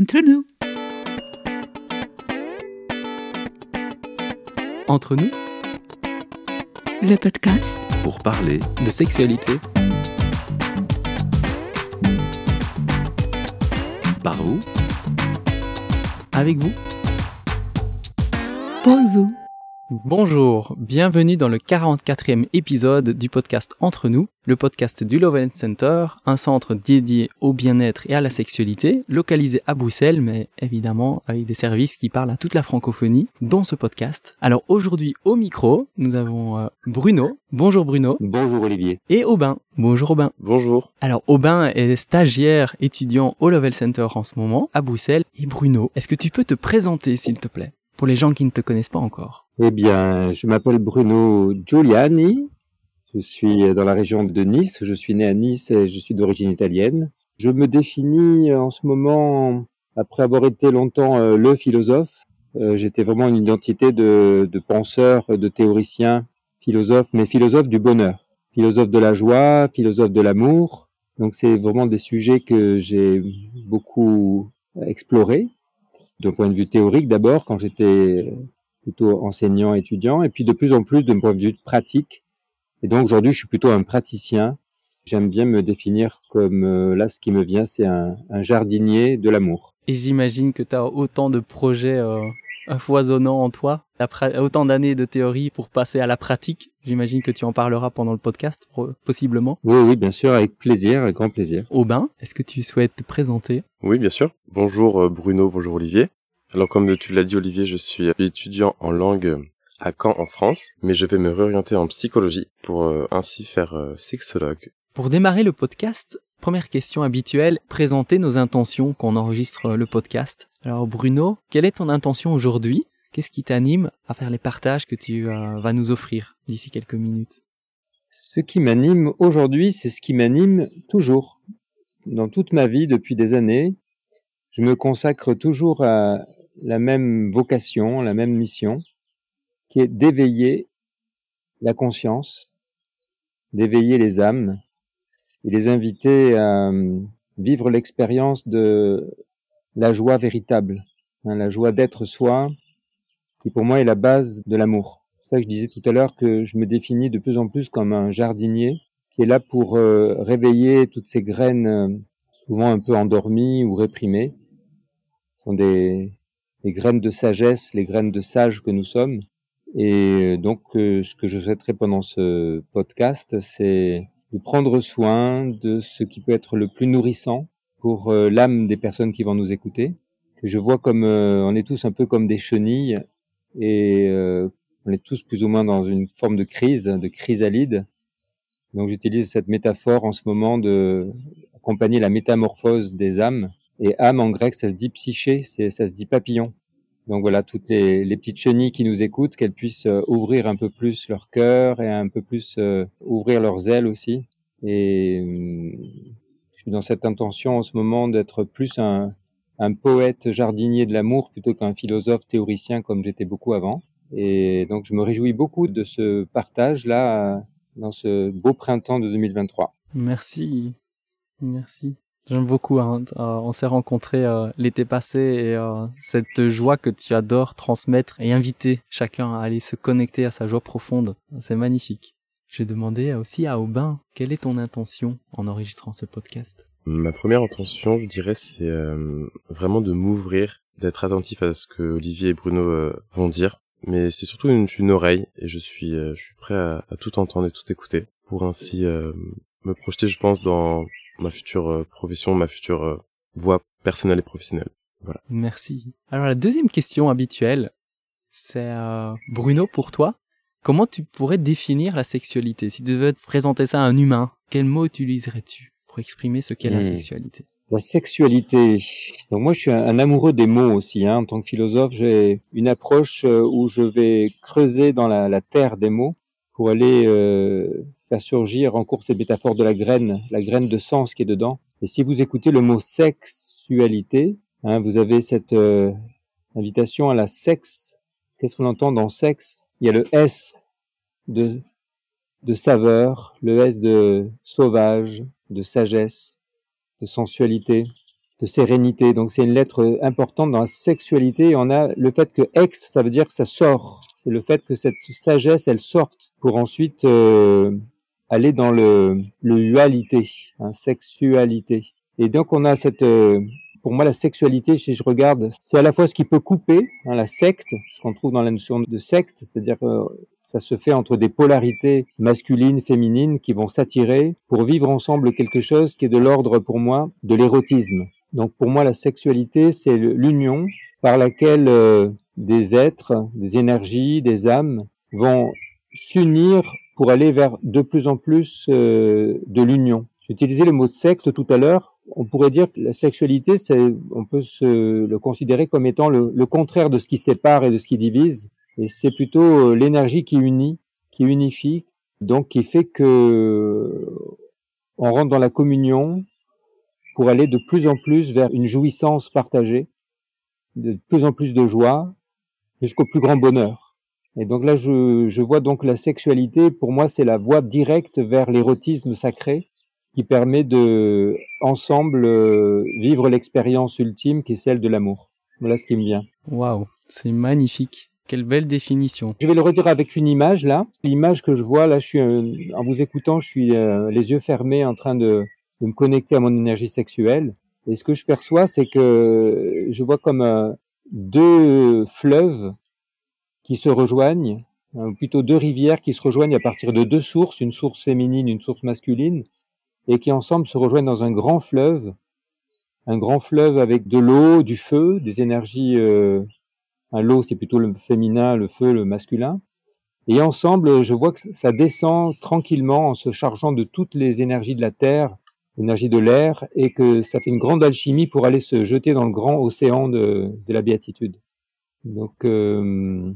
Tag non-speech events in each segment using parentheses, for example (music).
Entre nous. Entre nous, Le podcast pour parler de sexualité, par vous, avec vous. pour vous. Bonjour, bienvenue dans le 44e épisode du podcast Entre nous, le podcast du Love and Center, un centre dédié au bien-être et à la sexualité, localisé à Bruxelles, mais évidemment avec des services qui parlent à toute la francophonie, dont ce podcast. Alors aujourd'hui au micro, nous avons euh, Bruno. Bonjour Bruno. Bonjour Olivier. Et Aubin. Bonjour Aubin. Bonjour. Alors Aubin est stagiaire étudiant au Level Center en ce moment, à Bruxelles. Et Bruno, est-ce que tu peux te présenter s'il te plaît, pour les gens qui ne te connaissent pas encore Eh bien, je m'appelle Bruno Giuliani. Je suis dans la région de Nice. Je suis né à Nice et je suis d'origine italienne. Je me définis en ce moment, après avoir été longtemps euh, le philosophe, euh, j'étais vraiment une identité de, de penseur, de théoricien, philosophe, mais philosophe du bonheur, philosophe de la joie, philosophe de l'amour. Donc c'est vraiment des sujets que j'ai beaucoup explorés, d'un point de vue théorique d'abord, quand j'étais plutôt enseignant, étudiant, et puis de plus en plus d'un point de vue pratique. Et donc aujourd'hui, je suis plutôt un praticien. J'aime bien me définir comme, euh, là, ce qui me vient, c'est un, un jardinier de l'amour. Et j'imagine que tu as autant de projets euh, foisonnants en toi, après autant d'années de théorie pour passer à la pratique. J'imagine que tu en parleras pendant le podcast, possiblement. Oui, oui, bien sûr, avec plaisir, avec grand plaisir. Aubin, est-ce que tu souhaites te présenter? Oui, bien sûr. Bonjour euh, Bruno, bonjour Olivier. Alors comme tu l'as dit Olivier, je suis étudiant en langue à Caen en France, mais je vais me réorienter en psychologie pour euh, ainsi faire euh, sexologue. Pour démarrer le podcast, première question habituelle, présenter nos intentions quand on enregistre euh, le podcast. Alors Bruno, quelle est ton intention aujourd'hui? Qu'est-ce qui t'anime à faire les partages que tu euh, vas nous offrir d'ici quelques minutes? Ce qui m'anime aujourd'hui, c'est ce qui m'anime toujours. Dans toute ma vie, depuis des années, je me consacre toujours à la même vocation, la même mission, qui est d'éveiller la conscience, d'éveiller les âmes et les inviter à euh, vivre l'expérience de la joie véritable, hein, la joie d'être soi, qui pour moi est la base de l'amour. C'est ça que je disais tout à l'heure que je me définis de plus en plus comme un jardinier qui est là pour euh, réveiller toutes ces graines euh, souvent un peu endormies ou réprimées. Sont des, des graines de sagesse, les graines de sages que nous sommes. Et donc, euh, ce que je souhaiterais pendant ce podcast, c'est de prendre soin de ce qui peut être le plus nourrissant pour euh, l'âme des personnes qui vont nous écouter. Que je vois comme, euh, on est tous un peu comme des chenilles et euh, on est tous plus ou moins dans une forme de crise, de chrysalide. Donc, j'utilise cette métaphore en ce moment de accompagner la métamorphose des âmes. Et âme en grec, ça se dit psyché, ça se dit papillon. Donc voilà, toutes les, les petites chenilles qui nous écoutent, qu'elles puissent euh, ouvrir un peu plus leur cœur et un peu plus euh, ouvrir leurs ailes aussi. Et hum, je suis dans cette intention en ce moment d'être plus un, un poète jardinier de l'amour plutôt qu'un philosophe théoricien comme j'étais beaucoup avant. Et donc je me réjouis beaucoup de ce partage-là euh, dans ce beau printemps de 2023. Merci, merci. J'aime beaucoup. Hein. Euh, on s'est rencontrés euh, l'été passé et euh, cette joie que tu adores transmettre et inviter chacun à aller se connecter à sa joie profonde, c'est magnifique. J'ai demandé aussi à Aubin, quelle est ton intention en enregistrant ce podcast? Ma première intention, je dirais, c'est vraiment de m'ouvrir, d'être attentif à ce que Olivier et Bruno vont dire. Mais c'est surtout une, oreille et je suis, je suis prêt à, tout entendre et tout écouter pour ainsi me projeter, je pense, dans ma future euh, profession, ma future euh, voie personnelle et professionnelle. Merci. Alors la deuxième question habituelle, c'est euh, Bruno pour toi. Comment tu pourrais définir la sexualité? Si tu devais te présenter ça à un humain, quel mot utiliserais-tu pour exprimer ce qu'est la Hmm. sexualité? La sexualité. Donc moi, je suis un, un amoureux des mots aussi. Hein. En tant que philosophe, j'ai une approche où je vais creuser dans la, la terre des mots pour aller euh, faire surgir encore ces métaphores de la graine, la graine de sens qui est dedans. Et si vous écoutez le mot sexualité, hein, vous avez cette euh, invitation à la sexe. Qu'est-ce qu'on entend dans sexe? Il y a le S de, de saveur, le S de sauvage, de sagesse, de sensualité. De sérénité. Donc c'est une lettre importante dans la sexualité. On a le fait que ex, ça veut dire que ça sort. C'est le fait que cette sagesse, elle sorte pour ensuite euh, aller dans le, le hualité, hein, sexualité. Et donc on a cette, euh, pour moi la sexualité, si je regarde, c'est à la fois ce qui peut couper, hein, la secte, ce qu'on trouve dans la notion de secte, c'est-à-dire que ça se fait entre des polarités masculines, féminines qui vont s'attirer pour vivre ensemble quelque chose qui est de l'ordre pour moi de l'érotisme. Donc pour moi la sexualité c'est l'union par laquelle euh, des êtres, des énergies, des âmes vont s'unir pour aller vers de plus en plus euh, de l'union. J'utilisais le mot secte tout à l'heure. On pourrait dire que la sexualité, c'est, on peut se le considérer comme étant le, le, contraire de ce qui sépare et de ce qui divise. Et c'est plutôt euh, l'énergie qui unit, qui unifie, donc qui fait que on rentre dans la communion pour aller de plus en plus vers une jouissance partagée, de plus en plus de joie, jusqu'au plus grand bonheur. Et donc là, je, je, vois donc la sexualité, pour moi, c'est la voie directe vers l'érotisme sacré qui permet de, ensemble, euh, vivre l'expérience ultime qui est celle de l'amour. Voilà ce qui me vient. Waouh, c'est magnifique. Quelle belle définition. Je vais le redire avec une image là. L'image que je vois là, je suis euh, en vous écoutant, je suis euh, les yeux fermés en train de, de, me connecter à mon énergie sexuelle. Et ce que je perçois, c'est que je vois comme deux fleuves qui se rejoignent, ou plutôt deux rivières qui se rejoignent à partir de deux sources, une source féminine, une source masculine, et qui ensemble se rejoignent dans un grand fleuve, un grand fleuve avec de l'eau, du feu, des énergies. Euh, l'eau, c'est plutôt le féminin, le feu, le masculin. Et ensemble, je vois que ça descend tranquillement en se chargeant de toutes les énergies de la terre, l'énergie de l'air, et que ça fait une grande alchimie pour aller se jeter dans le grand océan de, la béatitude. Donc, euh,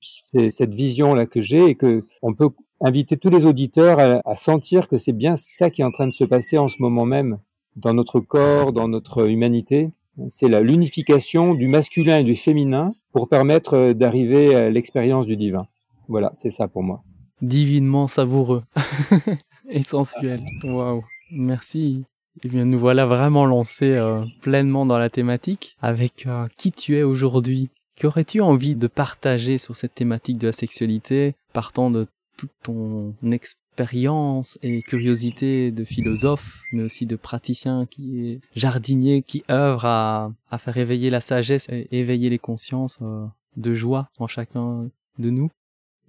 c'est cette vision-là que j'ai et que on peut inviter tous les auditeurs à, sentir que c'est bien ça qui est en train de se passer en ce moment même dans notre corps, dans notre humanité. C'est l'unification du masculin et du féminin pour permettre euh, d'arriver à l'expérience du divin. Voilà, c'est ça pour moi. Divinement savoureux (laughs) et sensuel. Waouh, merci. Eh bien, nous voilà vraiment lancés euh, pleinement dans la thématique avec euh, qui tu es aujourd'hui? Qu'aurais-tu envie de partager sur cette thématique de la sexualité, partant de toute ton expérience et curiosité de philosophe, mais aussi de praticien qui est jardinier, qui œuvre à, à faire éveiller la sagesse et éveiller les consciences euh, de joie en chacun de nous?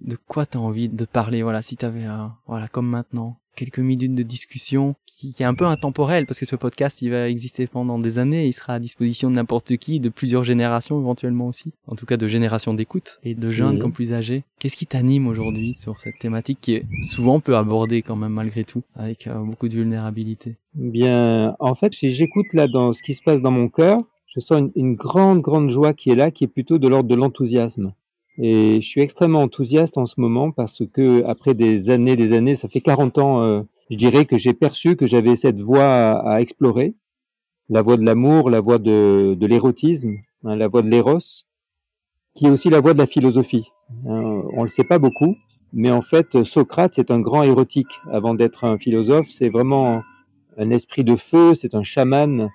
De quoi tu as envie de parler? Voilà, si tu avais, voilà, comme maintenant, quelques minutes de discussion qui, qui, est un peu intemporel parce que ce podcast il va exister pendant des années, il sera à disposition de n'importe qui, de plusieurs générations éventuellement aussi, en tout cas de générations d'écoute et de jeunes mmh. comme plus âgés. Qu'est-ce qui t'anime aujourd'hui sur cette thématique qui est souvent peu abordée quand même malgré tout, avec euh, beaucoup de vulnérabilité? Bien, en fait, si j'écoute là dans ce qui se passe dans mon cœur, je sens une, une grande grande joie qui est là, qui est plutôt de l'ordre de l'enthousiasme. Et je suis extrêmement enthousiaste en ce moment parce que après des années, des années, ça fait 40 ans, euh, je dirais que j'ai perçu que j'avais cette voie à, explorer, la voie de l'amour, la voie de, de l'érotisme, hein, la voie de l'éros, qui est aussi la voie de la philosophie. Hein, on le sait pas beaucoup, mais en fait, Socrate, c'est un grand érotique. Avant d'être un philosophe, c'est vraiment un esprit de feu, c'est un chaman.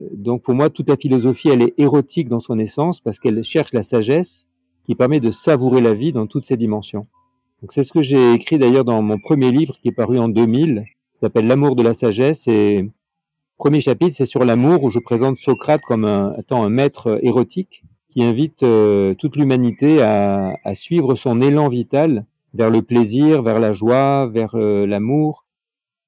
Donc pour moi, toute la philosophie, elle est érotique dans son essence parce qu'elle cherche la sagesse qui permet de savourer la vie dans toutes ses dimensions. Donc c'est ce que j'ai écrit d'ailleurs dans mon premier livre qui est paru en 2000, qui s'appelle L'amour de la sagesse et premier chapitre c'est sur l'amour où je présente Socrate comme un, étant un maître érotique qui invite euh, toute l'humanité à, à, suivre son élan vital vers le plaisir, vers la joie, vers euh, l'amour.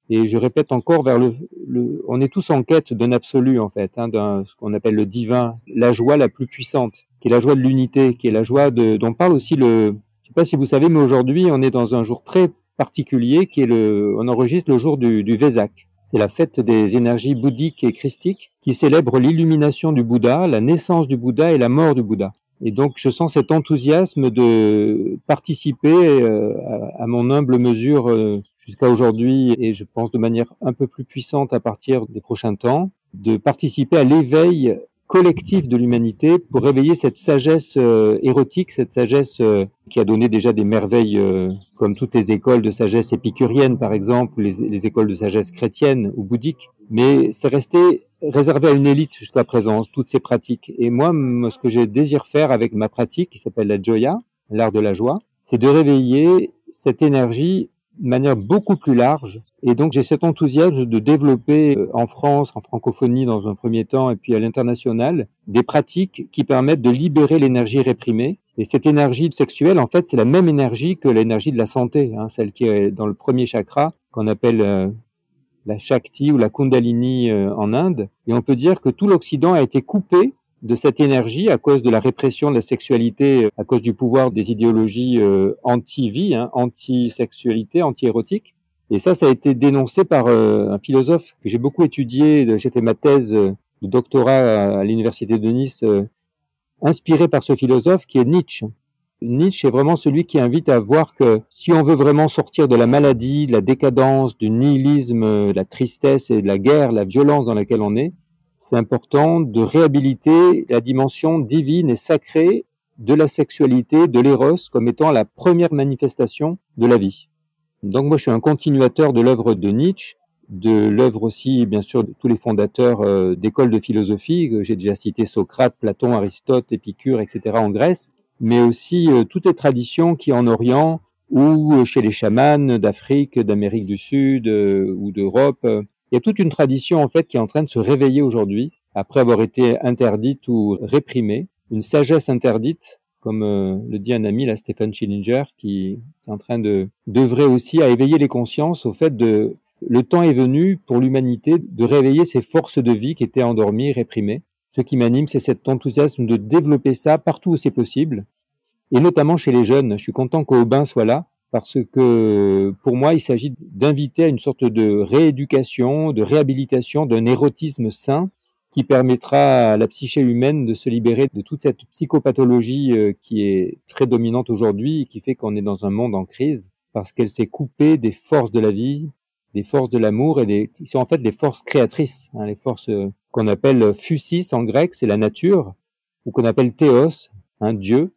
Et je répète encore vers le, le, on est tous en quête d'un absolu en fait, hein, d'un ce qu'on appelle le divin, la joie la plus puissante qui est la joie de l'unité, qui est la joie de, dont parle aussi le, je sais pas si vous savez, mais aujourd'hui, on est dans un jour très particulier qui est le, on enregistre le jour du, du Vesak. C'est la fête des énergies bouddhiques et christiques qui célèbre l'illumination du Bouddha, la naissance du Bouddha et la mort du Bouddha. Et donc, je sens cet enthousiasme de participer euh, à, à, mon humble mesure euh, jusqu'à aujourd'hui, et je pense de manière un peu plus puissante à partir des prochains temps, de participer à l'éveil collectif de l'humanité pour réveiller cette sagesse euh, érotique, cette sagesse euh, qui a donné déjà des merveilles euh, comme toutes les écoles de sagesse épicurienne par exemple, les, écoles de sagesse chrétienne ou bouddhique. Mais c'est resté réservé à une élite jusqu'à présent, toutes ces pratiques. Et moi, ce que je désire faire avec ma pratique, qui s'appelle la Joya, l'art de la joie, c'est de réveiller cette énergie de manière beaucoup plus large. Et donc j'ai cet enthousiasme de développer euh, en France, en francophonie dans un premier temps, et puis à l'international, des pratiques qui permettent de libérer l'énergie réprimée. Et cette énergie sexuelle, en fait, c'est la même énergie que l'énergie de la santé, hein, celle qui est dans le premier chakra, qu'on appelle euh, la Shakti ou la Kundalini euh, en Inde. Et on peut dire que tout l'Occident a été coupé de cette énergie à cause de la répression de la sexualité, euh, à cause du pouvoir des idéologies euh, anti-vie, hein, anti-sexualité, anti-érotique. Et ça, ça a été dénoncé par un philosophe que j'ai beaucoup étudié. J'ai fait ma thèse de doctorat à l'université de Nice, inspiré par ce philosophe qui est Nietzsche. Nietzsche est vraiment celui qui invite à voir que si on veut vraiment sortir de la maladie, de la décadence, du nihilisme, de la tristesse et de la guerre, la violence dans laquelle on est, c'est important de réhabiliter la dimension divine et sacrée de la sexualité, de l'éros, comme étant la première manifestation de la vie. Donc moi je suis un continuateur de l'œuvre de Nietzsche, de l'œuvre aussi bien sûr de tous les fondateurs euh, d'écoles de philosophie, j'ai déjà cité Socrate, Platon, Aristote, Épicure, etc. en Grèce, mais aussi euh, toutes les traditions qui en Orient ou euh, chez les chamans d'Afrique, d'Amérique du Sud ou d'Europe. Il y a toute une tradition en fait qui est en train de se réveiller aujourd'hui après avoir été interdite ou réprimée, une sagesse interdite, comme le dit un ami, là, Stephen Schillinger, qui est en train de d'œuvrer aussi à éveiller les consciences au fait de le temps est venu pour l'humanité de réveiller ces forces de vie qui étaient endormies, réprimées. Ce qui m'anime, c'est cet enthousiasme de développer ça partout où c'est possible, et notamment chez les jeunes. Je suis content qu'Aubin soit là, parce que pour moi, il s'agit d'inviter à une sorte de rééducation, de réhabilitation d'un érotisme sain qui permettra à la psyché humaine de se libérer de toute cette psychopathologie euh, qui est très dominante aujourd'hui et qui fait qu'on est dans un monde en crise parce qu'elle s'est coupée des forces de la vie, des forces de l'amour et des, qui sont en fait les forces créatrices, hein, les forces euh, qu'on appelle fusis en grec, c'est la nature, ou qu'on appelle théos, un dieu,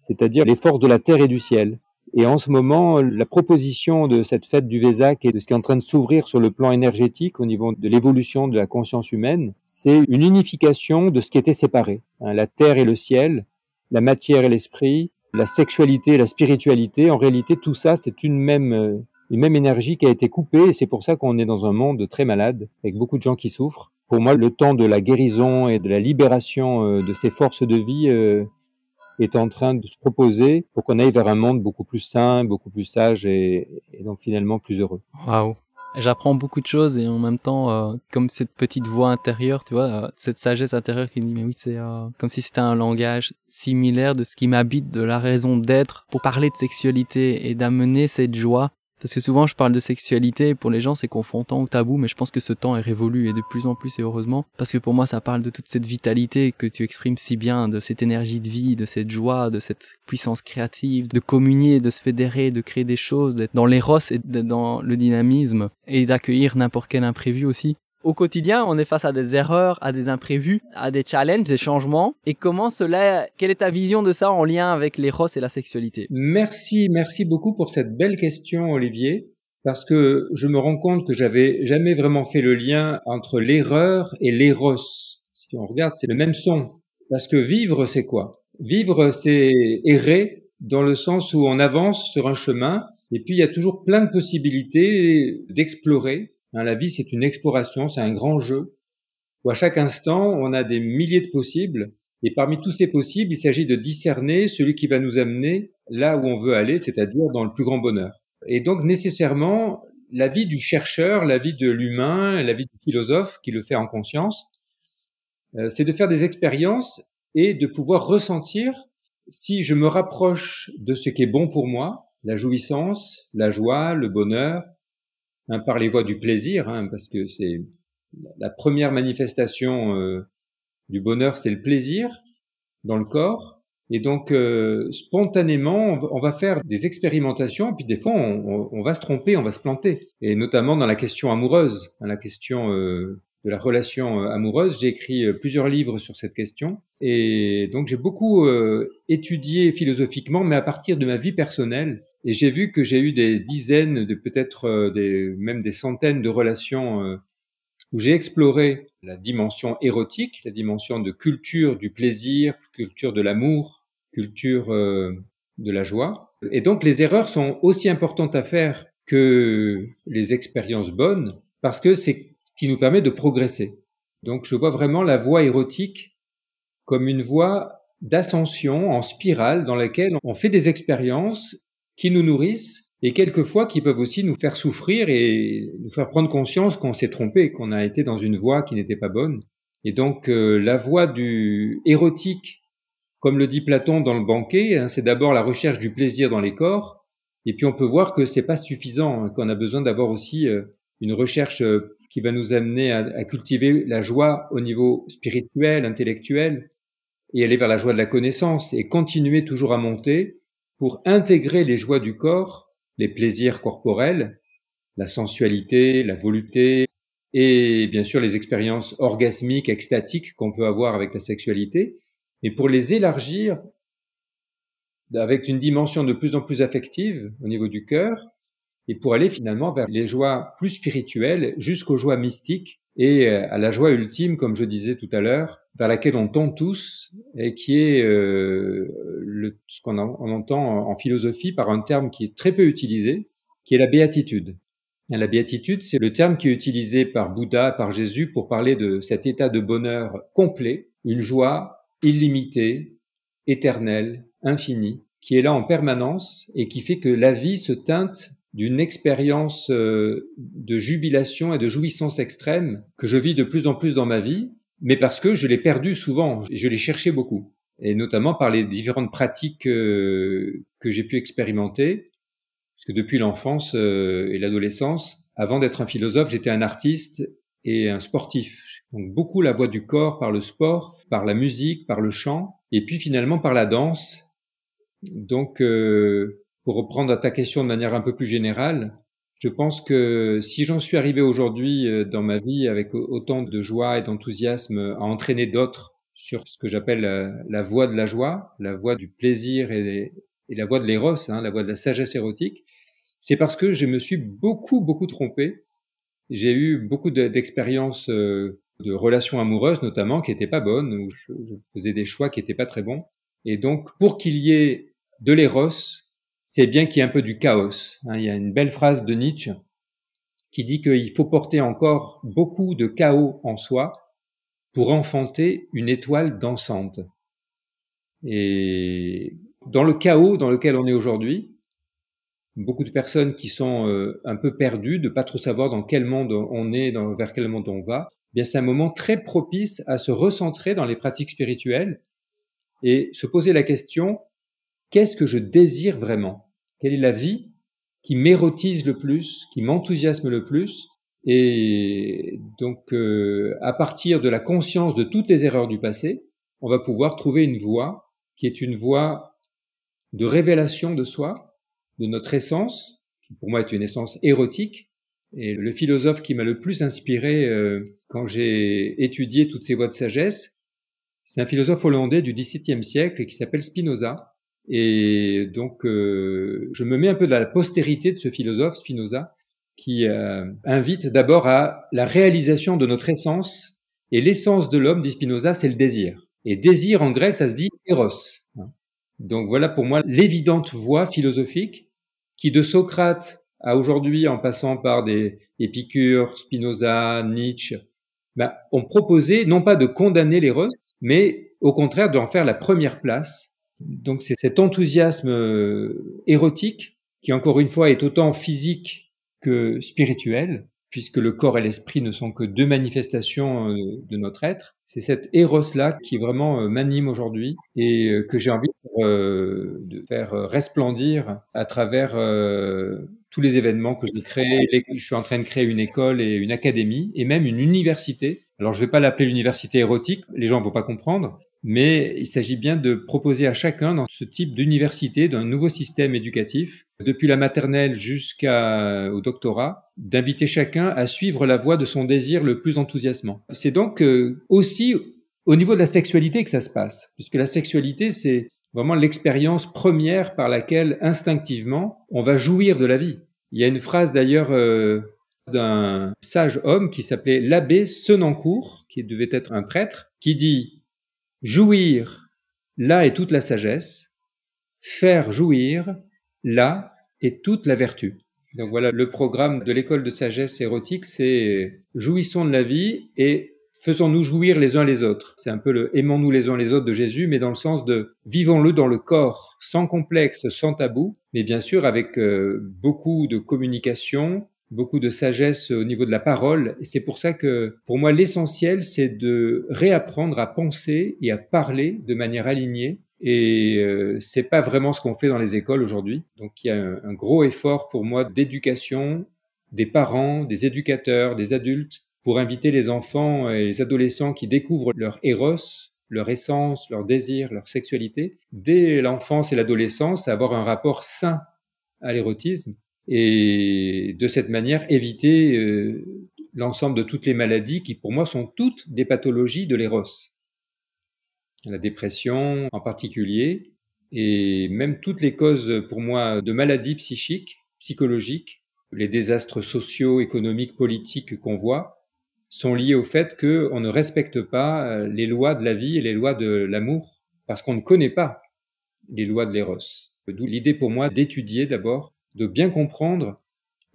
c'est-à-dire les forces de la terre et du ciel. Et en ce moment, la proposition de cette fête du Vésac et de ce qui est en train de s'ouvrir sur le plan énergétique au niveau de l'évolution de la conscience humaine, c'est une unification de ce qui était séparé. Hein, la terre et le ciel, la matière et l'esprit, la sexualité et la spiritualité. En réalité, tout ça, c'est une même, euh, une même énergie qui a été coupée et c'est pour ça qu'on est dans un monde très malade, avec beaucoup de gens qui souffrent pour moi, le temps de la guérison et de la libération euh, de ces forces de vie euh, est en train de se proposer pour qu'on aille vers un monde beaucoup plus sain, beaucoup plus sage et, donc finalement plus heureux. Waouh J'apprends beaucoup de choses et en même temps, euh, comme cette petite voix intérieure, tu vois, cette sagesse intérieure qui dit, mais oui, c'est comme si c'était un langage similaire de ce qui m'habite, de la raison d'être, pour parler de sexualité et d'amener cette joie parce que souvent, je parle de sexualité, pour les gens, c'est confrontant ou tabou, mais je pense que ce temps est révolu et de plus en plus, et heureusement. Parce que pour moi, ça parle de toute cette vitalité que tu exprimes si bien, de cette énergie de vie, de cette joie, de cette puissance créative, de communier, de se fédérer, de créer des choses, d'être dans l'éros et dans le dynamisme, et d'accueillir n'importe quel imprévu aussi. Au quotidien, on est face à des erreurs, à des imprévus, à des challenges, des changements. Et comment cela, quelle est ta vision de ça en lien avec l'éros et la sexualité? Merci, merci beaucoup pour cette belle question, Olivier, parce que je me rends compte que j'avais jamais vraiment fait le lien entre l'erreur et l'éros. Si on regarde, c'est le même son. Parce que vivre, c'est quoi? Vivre, c'est errer dans le sens où on avance sur un chemin et puis il y a toujours plein de possibilités d'explorer Hein, la vie, c'est une exploration, c'est un grand jeu où à chaque instant, on a des milliers de possibles. Et parmi tous ces possibles, il s'agit de discerner celui qui va nous amener là où on veut aller, c'est-à-dire dans le plus grand bonheur. Et donc, nécessairement, la vie du chercheur, la vie de l'humain, la vie du philosophe qui le fait en conscience, euh, c'est de faire des expériences et de pouvoir ressentir si je me rapproche de ce qui est bon pour moi, la jouissance, la joie, le bonheur, hein, par les voies du plaisir, hein, parce que c'est la première manifestation euh, du bonheur, c'est le plaisir dans le corps. Et donc, euh, spontanément, on va faire des expérimentations, puis des fois, on, va se tromper, on va se planter. Et notamment dans la question amoureuse, dans la question euh, de la relation amoureuse, j'ai écrit plusieurs livres sur cette question. Et donc, j'ai beaucoup étudié philosophiquement, mais à partir de ma vie personnelle. Et j'ai vu que j'ai eu des dizaines, de peut-être euh, des, même des centaines de relations euh, où j'ai exploré la dimension érotique, la dimension de culture du plaisir, culture de l'amour, culture euh, de la joie. Et donc les erreurs sont aussi importantes à faire que les expériences bonnes parce que c'est ce qui nous permet de progresser. Donc je vois vraiment la voie érotique comme une voie d'ascension en spirale dans laquelle on fait des expériences qui nous nourrissent et quelquefois qui peuvent aussi nous faire souffrir et nous faire prendre conscience qu'on s'est trompé, qu'on a été dans une voie qui n'était pas bonne. Et donc euh, la voie du érotique, comme le dit Platon dans le banquet, hein, c'est d'abord la recherche du plaisir dans les corps, et puis on peut voir que c'est pas suffisant, hein, qu'on a besoin d'avoir aussi euh, une recherche euh, qui va nous amener à, à, cultiver la joie au niveau spirituel, intellectuel, et aller vers la joie de la connaissance, et continuer toujours à monter pour intégrer les joies du corps les plaisirs corporels, la sensualité, la volupté, et bien sûr les expériences orgasmiques, extatiques qu'on peut avoir avec la sexualité, mais pour les élargir avec une dimension de plus en plus affective au niveau du cœur, et pour aller finalement vers les joies plus spirituelles jusqu'aux joies mystiques et euh, à la joie ultime, comme je disais tout à l'heure, vers laquelle on tend tous et qui est euh, le, ce qu'on entend en philosophie par un terme qui est très peu utilisé, qui est la béatitude. la béatitude, c'est le terme qui est utilisé par Bouddha, par Jésus pour parler de cet état de bonheur complet, une joie illimitée, éternelle, infinie, qui est là en permanence et qui fait que la vie se teinte d'une expérience euh, de jubilation et de jouissance extrême que je vis de plus en plus dans ma vie, mais parce que je l'ai perdu souvent, et je l'ai cherché beaucoup, et notamment par les différentes pratiques euh, que j'ai pu expérimenter, parce que depuis l'enfance euh, et l'adolescence, avant d'être un philosophe, j'étais un artiste et un sportif. Donc beaucoup la voix du corps par le sport, par la musique, par le chant, et puis finalement par la danse. Donc pour reprendre à ta question de manière un peu plus générale, je pense que si j'en suis arrivé aujourd'hui euh, dans ma vie avec autant de joie et d'enthousiasme à entraîner d'autres sur ce que j'appelle la, voie de la joie, la voie du plaisir et, la voie de l'éros, hein, la voie de la sagesse érotique, c'est parce que je me suis beaucoup, beaucoup trompé. J'ai eu beaucoup d'expériences euh, de relations amoureuses notamment qui n'étaient pas bonnes, où je, je faisais des choix qui n'étaient pas très bons. Et donc, pour qu'il y ait de l'éros, c'est bien qu'il y ait un peu du chaos. Hein. Il y a une belle phrase de Nietzsche qui dit qu'il faut porter encore beaucoup de chaos en soi pour enfanter une étoile dansante. Et dans le chaos dans lequel on est aujourd'hui, beaucoup de personnes qui sont euh, un peu perdues, de pas trop savoir dans quel monde on est, vers quel monde on va, eh bien c'est un moment très propice à se recentrer dans les pratiques spirituelles et se poser la question qu'est-ce que je désire vraiment? Quelle est la vie qui m'érotise le plus, qui m'enthousiasme le plus? Et donc, euh, à partir de la conscience de toutes les erreurs du passé, on va pouvoir trouver une voie qui est une voie de révélation de soi, de notre essence, qui pour moi est une essence érotique. Et le philosophe qui m'a le plus inspiré euh, quand j'ai étudié toutes ces voies de sagesse, c'est un philosophe hollandais du XVIIe siècle qui s'appelle Spinoza, et donc, euh, je me mets un peu dans la postérité de ce philosophe, Spinoza, qui euh, invite d'abord à la réalisation de notre essence. Et l'essence de l'homme, dit Spinoza, c'est le désir. Et désir en grec, ça se dit eros. Donc voilà pour moi l'évidente voie philosophique qui de Socrate à aujourd'hui, en passant par des Épicure, Spinoza, Nietzsche, ben, ont proposé non pas de condamner l'eros, mais au contraire d'en faire la première place donc c'est cet enthousiasme euh, érotique qui encore une fois est autant physique que spirituel, puisque le corps et l'esprit ne sont que deux manifestations euh, de notre être. C'est cet éros-là qui vraiment euh, m'anime aujourd'hui et que j'ai envie de faire resplendir à travers tous les événements que je crée. Je suis en train de créer une école et une académie et même une université. Alors je ne vais pas l'appeler l'université érotique, les gens ne vont pas comprendre, mais il s'agit bien de proposer à chacun dans ce type d'université, d'un nouveau système éducatif, depuis la maternelle jusqu'au doctorat, d'inviter chacun à suivre la voie de son désir le plus enthousiasmant. C'est donc euh, aussi au niveau de la sexualité que ça se passe, puisque la sexualité, c'est vraiment l'expérience première par laquelle instinctivement on va jouir de la vie. Il y a une phrase d'ailleurs euh, d'un sage homme qui s'appelait l'abbé Senancourt, qui devait être un prêtre, qui dit Jouir, là est toute la sagesse, faire jouir, là est toute la vertu. Donc voilà, le programme de l'école de sagesse érotique, c'est jouissons de la vie et faisons-nous jouir les uns les autres. C'est un peu le aimons-nous les uns les autres de Jésus, mais dans le sens de vivons-le dans le corps, sans complexe, sans tabou, mais bien sûr avec euh, beaucoup de communication, beaucoup de sagesse au niveau de la parole. Et c'est pour ça que, pour moi, l'essentiel, c'est de réapprendre à penser et à parler de manière alignée. Et euh, c'est pas vraiment ce qu'on fait dans les écoles aujourd'hui. Donc il y a un, un gros effort pour moi d'éducation des parents, des éducateurs, des adultes, pour inviter les enfants et les adolescents qui découvrent leur éros, leur essence, leur désir, leur sexualité, dès l'enfance et l'adolescence, à avoir un rapport sain à l'érotisme et de cette manière éviter euh, l'ensemble de toutes les maladies qui pour moi sont toutes des pathologies de l'éros. La dépression en particulier et même toutes les causes pour moi de maladies psychiques, psychologiques, les désastres sociaux, économiques, politiques qu'on voit sont liés au fait qu'on ne respecte pas euh, les lois de la vie et les lois de l'amour parce qu'on ne connaît pas les lois de l'éros. D'où l'idée pour moi d'étudier d'abord de bien comprendre.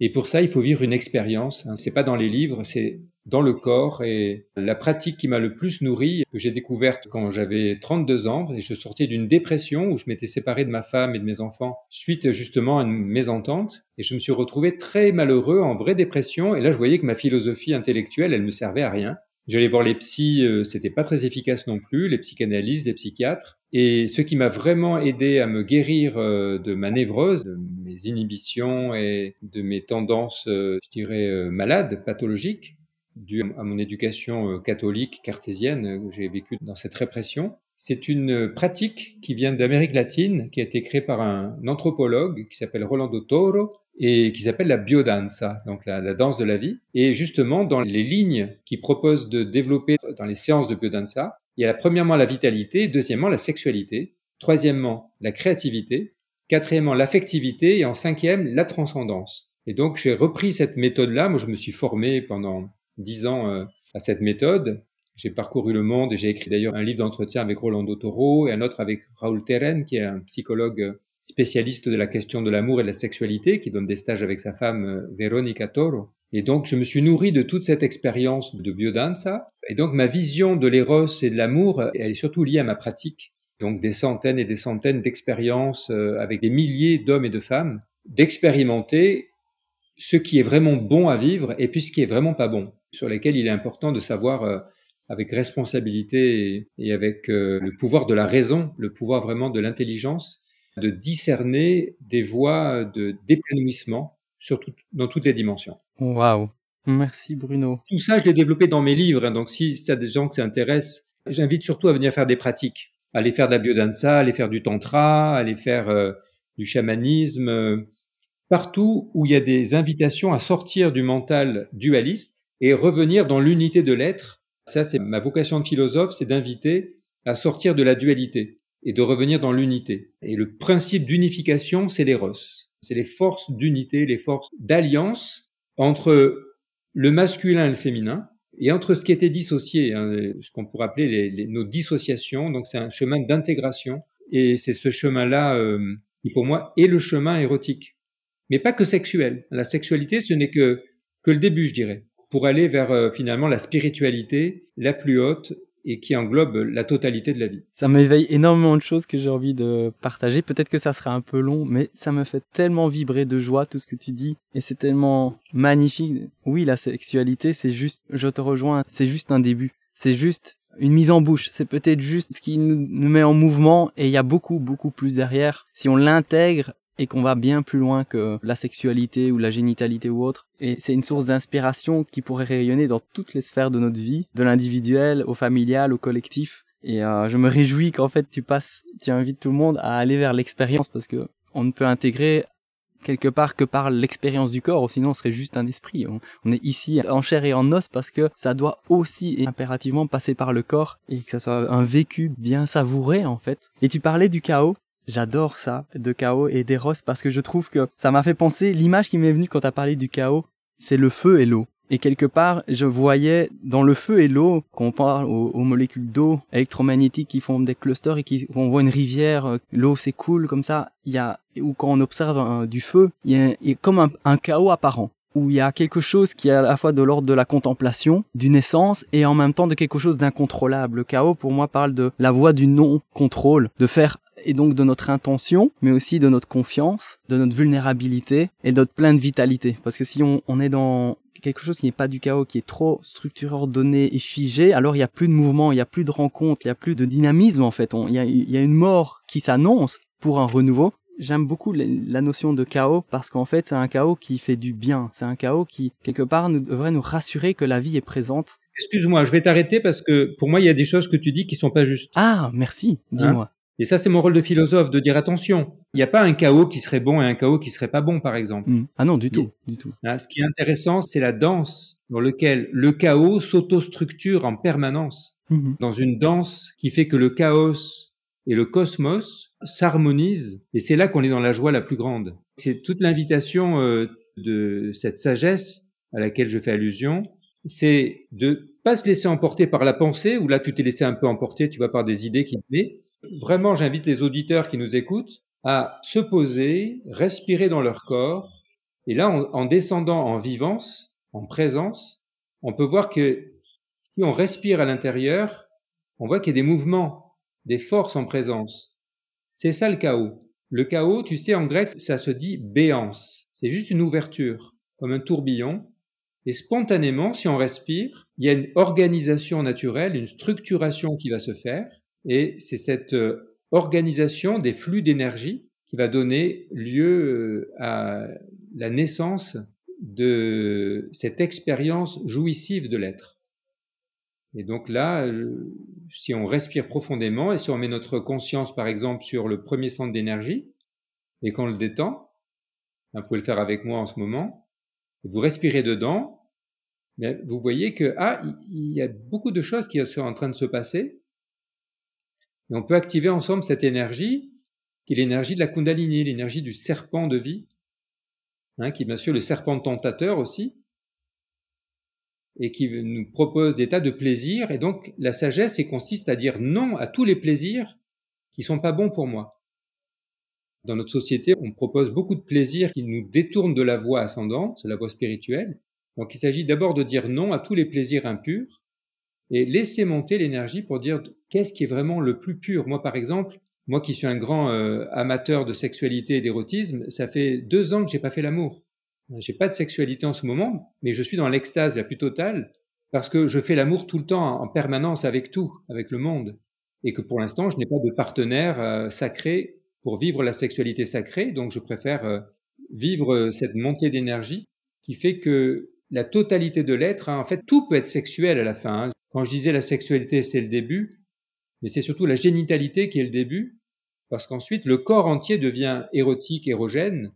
Et pour ça, il faut vivre une expérience. Hein. C'est pas dans les livres, c'est dans le corps. Et la pratique qui m'a le plus nourri, que j'ai découverte quand j'avais 32 ans, et je sortais d'une dépression où je m'étais séparé de ma femme et de mes enfants suite justement à une mésentente. Et je me suis retrouvé très malheureux, en vraie dépression. Et là, je voyais que ma philosophie intellectuelle, elle me servait à rien. J'allais voir les psys, euh, c'était pas très efficace non plus, les psychanalystes, les psychiatres. Et ce qui m'a vraiment aidé à me guérir euh, de ma névrose, de mes inhibitions et de mes tendances, euh, je dirais, malades, pathologiques, dû à mon éducation catholique cartésienne que j'ai vécue dans cette répression, c'est une pratique qui vient d'Amérique latine, qui a été créée par un anthropologue qui s'appelle Rolando Toro, et qui s'appelle la biodanza, donc la, danse de la vie. Et justement, dans les lignes qui proposent de développer dans les séances de biodanza, il y a premièrement la vitalité, deuxièmement la sexualité, troisièmement la créativité, quatrièmement l'affectivité et en cinquième la transcendance. Et donc j'ai repris cette méthode-là. Moi, je me suis formé pendant dix ans euh, à cette méthode. J'ai parcouru le monde et j'ai écrit d'ailleurs un livre d'entretien avec Rolando Toro et un autre avec Raoul Terren, qui est un psychologue spécialiste de la question de l'amour et de la sexualité, qui donne des stages avec sa femme euh, Veronica Toro. Et donc, je me suis nourri de toute cette expérience de biodanza. Et donc, ma vision de l'éros et de l'amour, elle est surtout liée à ma pratique. Donc, des centaines et des centaines d'expériences euh, avec des milliers d'hommes et de femmes, d'expérimenter ce qui est vraiment bon à vivre et puis ce qui est vraiment pas bon, sur lesquels il est important de savoir euh, avec responsabilité et avec le pouvoir de la raison, le pouvoir vraiment de l'intelligence, de discerner des voies de d'épanouissement dans toutes les dimensions. Waouh Merci Bruno. Tout ça, je l'ai développé dans mes livres. Hein. donc, si ça des gens qui s'intéressent, j'invite surtout à venir faire des pratiques. Aller faire de la biodanza, aller faire du tantra, aller faire euh, du chamanisme. Euh, partout où il y a des invitations à sortir du mental dualiste et revenir dans l'unité de l'être. Ça, c'est ma vocation de philosophe, c'est d'inviter à sortir de la dualité et de revenir dans l'unité. Et le principe d'unification, c'est l'éros. C'est les forces d'unité, les forces d'alliance entre le masculin et le féminin, et entre ce qui était dissocié, hein, ce qu'on pourrait appeler les, nos dissociations. Donc c'est un chemin d'intégration, et c'est ce chemin-là euh, qui, pour moi, est le chemin érotique. Mais pas que sexuel. La sexualité, ce n'est que, que le début, je dirais, pour aller vers euh, finalement la spiritualité la plus haute et qui englobe la totalité de la vie. Ça m'éveille énormément de choses que j'ai envie de partager. Peut-être que ça sera un peu long, mais ça me fait tellement vibrer de joie tout ce que tu dis et c'est tellement magnifique. Oui, la sexualité, c'est juste, je te rejoins, c'est juste un début. C'est juste une mise en bouche. C'est peut-être juste ce qui nous met en mouvement et il y a beaucoup, beaucoup plus derrière. Si on l'intègre et qu'on va bien plus loin que la sexualité ou la génitalité ou autre. Et c'est une source d'inspiration qui pourrait rayonner dans toutes les sphères de notre vie, de l'individuel au familial, au collectif. Et euh, je me réjouis qu'en fait tu passes, tu invites tout le monde à aller vers l'expérience parce que on ne peut intégrer quelque part que par l'expérience du corps, ou sinon on serait juste un esprit. On, on, est ici en chair et en os parce que ça doit aussi et impérativement passer par le corps et que ça soit un vécu bien savouré en fait. Et tu parlais du chaos, J'adore ça, de chaos et d'Eros, parce que je trouve que ça m'a fait penser, l'image qui m'est venue quand t'as parlé du chaos, c'est le feu et l'eau. Et quelque part, je voyais dans le feu et l'eau, quand on parle aux, molécules d'eau électromagnétiques qui font des clusters et qui, on voit une rivière, euh, l'eau s'écoule comme ça, il y a, ou quand on observe un- du feu, il y a, il y a comme un, un chaos apparent où il y a quelque chose qui est à la fois de l'ordre de la contemplation, d'une essence, et en même temps de quelque chose d'incontrôlable. Le chaos, pour moi, parle de la voie du non-contrôle, de faire, et donc de notre intention, mais aussi de notre confiance, de notre vulnérabilité et de notre pleine vitalité. Parce que si on, on est dans quelque chose qui n'est pas du chaos, qui est trop structuré, ordonné et figé, alors il n'y a plus de mouvement, il n'y a plus de rencontre, il n'y a plus de dynamisme en fait. Il y, a, il y a une mort qui s'annonce pour un renouveau. J'aime beaucoup la- notion de chaos parce qu'en fait c'est un chaos qui fait du bien. C'est un chaos qui quelque part nous, devrait nous rassurer que la vie est présente. Excuse-moi, je vais t'arrêter parce que pour moi, il y a des choses que tu dis qui sont pas justes. Ah merci, dis-moi. Et ça, c'est mon rôle de philosophe, de dire attention. Il n'y a pas un chaos qui serait bon et un chaos qui serait pas bon, par exemple. Hmm. Ah non du tout, du tout. Ce qui est intéressant, c'est la danse dans lequel le chaos s'autostructure en permanence. Mhm. Dans une danse qui fait que le chaos et le cosmos s'harmonisent. Et c'est là qu'on est dans la joie la plus grande. C'est toute l'invitation euh, de cette sagesse à laquelle je fais allusion. C'est de pas se laisser emporter par la pensée, où là tu t'es laissé un peu emporter, tu vas par des idées qui te plaisent. Vraiment, j'invite les auditeurs qui nous écoutent à se poser, respirer dans leur corps, et là, en, en descendant en vivance, en présence, on peut voir que si on respire à l'intérieur, on voit qu'il y a des mouvements, des forces en présence. C'est ça le chaos. Le chaos, tu sais, en grec, ça se dit béance. C'est juste une ouverture, comme un tourbillon. Et spontanément, si on respire, il y a une organisation naturelle, une structuration qui va se faire. Et c'est cette euh, organisation des flux d'énergie qui va donner lieu euh, à la naissance de cette expérience jouissive de l'être. Et donc là, euh, si on respire profondément et si on met notre conscience, par exemple, sur le premier centre d'énergie et qu'on le détend, hein, vous pouvez le faire avec moi en ce moment, vous respirez dedans, vous voyez que ah, il y a beaucoup de choses qui sont en train de se passer. Et on peut activer ensemble cette énergie, qui est l'énergie de la Kundalini, l'énergie du serpent de vie, hein, qui est bien sûr le serpent tentateur aussi, et qui nous propose des tas de plaisirs. Et donc, la sagesse, consiste à dire non à tous les plaisirs qui sont pas bons pour moi. Dans notre société, on propose beaucoup de plaisirs qui nous détournent de la voie ascendante, la voie spirituelle. Donc, il s'agit d'abord de dire non à tous les plaisirs impurs et laisser monter l'énergie pour dire qu'est-ce qui est vraiment le plus pur. Moi, par exemple, moi qui suis un grand euh, amateur de sexualité et d'érotisme, ça fait deux ans que j'ai pas fait l'amour. J'ai pas de sexualité en ce moment, mais je suis dans l'extase la plus totale parce que je fais l'amour tout le temps en permanence avec tout, avec le monde, et que pour l'instant je n'ai pas de partenaire euh, sacré pour vivre la sexualité sacrée, donc je préfère euh, vivre cette montée d'énergie qui fait que la totalité de l'être, hein, en fait, tout peut être sexuel à la fin. hein. Quand je disais la sexualité, c'est le début, mais c'est surtout la génitalité qui est le début, parce qu'ensuite le corps entier devient érotique, érogène,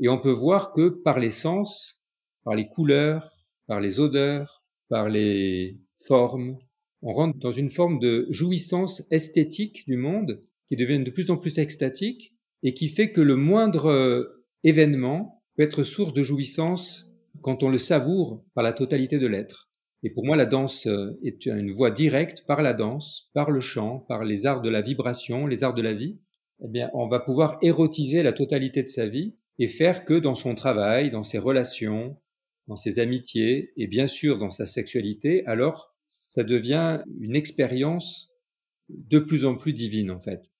et on peut voir que par les sens, par les couleurs, par les odeurs, par les formes, on rentre dans une forme de jouissance esthétique du monde qui devient de plus en plus extatique et qui fait que le moindre euh, événement peut être source de jouissance quand on le savoure par la totalité de l'être. Et pour moi, la danse euh, est une voie directe par la danse, par le chant, par les arts de la vibration, les arts de la vie. Eh bien, on va pouvoir érotiser la totalité de sa vie et faire que dans son travail, dans ses relations, dans ses amitiés et bien sûr dans sa sexualité, alors ça devient une expérience de plus en plus divine en fait.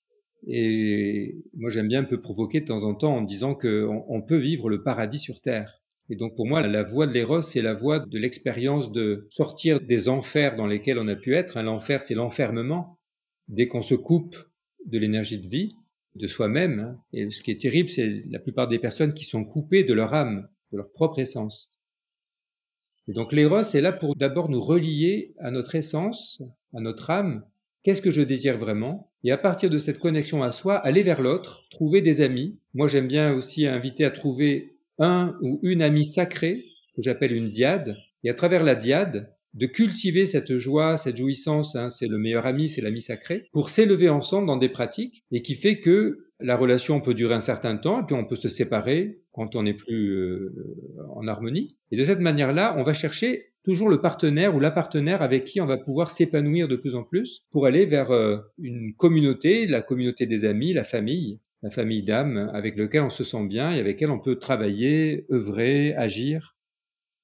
Et moi j'aime bien un peu provoquer de temps en temps en disant qu'on on peut vivre le paradis sur terre. Et donc pour moi la voie de l'éros c'est la voie de l'expérience de sortir des enfers dans lesquels on a pu être. Un L'enfer c'est l'enfermement. Dès qu'on se coupe de l'énergie de vie, de soi-même. hein. Et ce qui est terrible, c'est la plupart des personnes qui sont coupées de leur âme, de leur propre essence. Et donc l'éros est là pour d'abord nous relier à notre essence, à notre âme. Qu'est-ce que je désire vraiment? Et à partir de cette connexion à soi, aller vers l'autre, trouver des amis. Moi, j'aime bien aussi inviter à trouver un ou une amie sacrée, que j'appelle une diade. Et à travers la diade, de cultiver cette joie, cette jouissance, hein, c'est le meilleur ami, c'est l'ami sacré, pour s'élever ensemble dans des pratiques et qui fait que la relation peut durer un certain temps et puis on peut se séparer quand on n'est plus euh, en harmonie. Et de cette manière-là, on va chercher toujours le partenaire ou la partenaire avec qui on va pouvoir s'épanouir de plus en plus pour aller vers euh, une communauté, la communauté des amis, la famille, la famille d'âme avec lequel on se sent bien et avec laquelle on peut travailler, œuvrer, agir.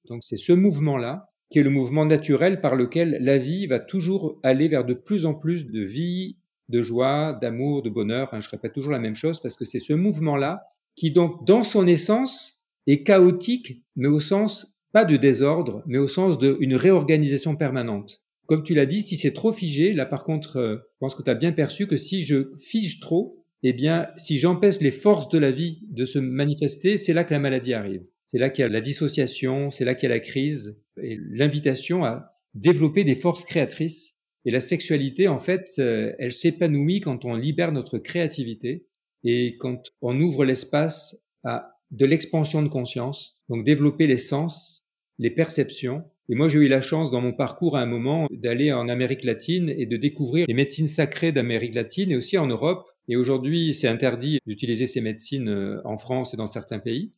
Donc c'est ce mouvement-là qui est le mouvement naturel par lequel la vie va toujours aller vers de plus en plus de vie, de joie, d'amour, de bonheur. je répète toujours la même chose parce que c'est ce mouvement-là qui donc dans son essence est chaotique, mais au sens pas de désordre, mais au sens d'une réorganisation permanente. Comme tu l'as dit, si c'est trop figé, là par contre, euh, je pense que tu as bien perçu que si je fige trop, eh bien, si j'empêche les forces de la vie de se manifester, c'est là que la maladie arrive. C'est là qu'il y a la dissociation, c'est là qu'il y a la crise, et l'invitation à développer des forces créatrices. Et la sexualité, en fait, euh, elle s'épanouit quand on libère notre créativité et quand on ouvre l'espace à de l'expansion de conscience, donc développer les sens, les perceptions. Et moi, j'ai eu la chance dans mon parcours à un moment d'aller en Amérique latine et de découvrir les médecines sacrées d'Amérique latine et aussi en Europe. Et aujourd'hui, c'est interdit d'utiliser ces médecines euh, en France et dans certains pays.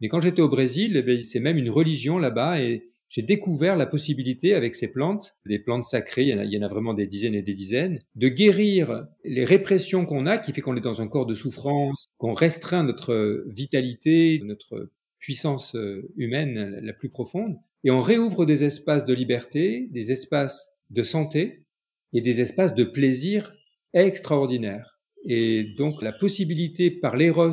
Mais quand j'étais au Brésil, eh c'est même une religion là-bas et j'ai découvert la possibilité avec ces plantes, des plantes sacrées, il y, en a, il y en a vraiment des dizaines et des dizaines, de guérir les répressions qu'on a, qui fait qu'on est dans un corps de souffrance, qu'on restreint notre vitalité, notre puissance euh, humaine la plus profonde, et on réouvre des espaces de liberté, des espaces de santé et des espaces de plaisir extraordinaires. Et donc la possibilité par l'éros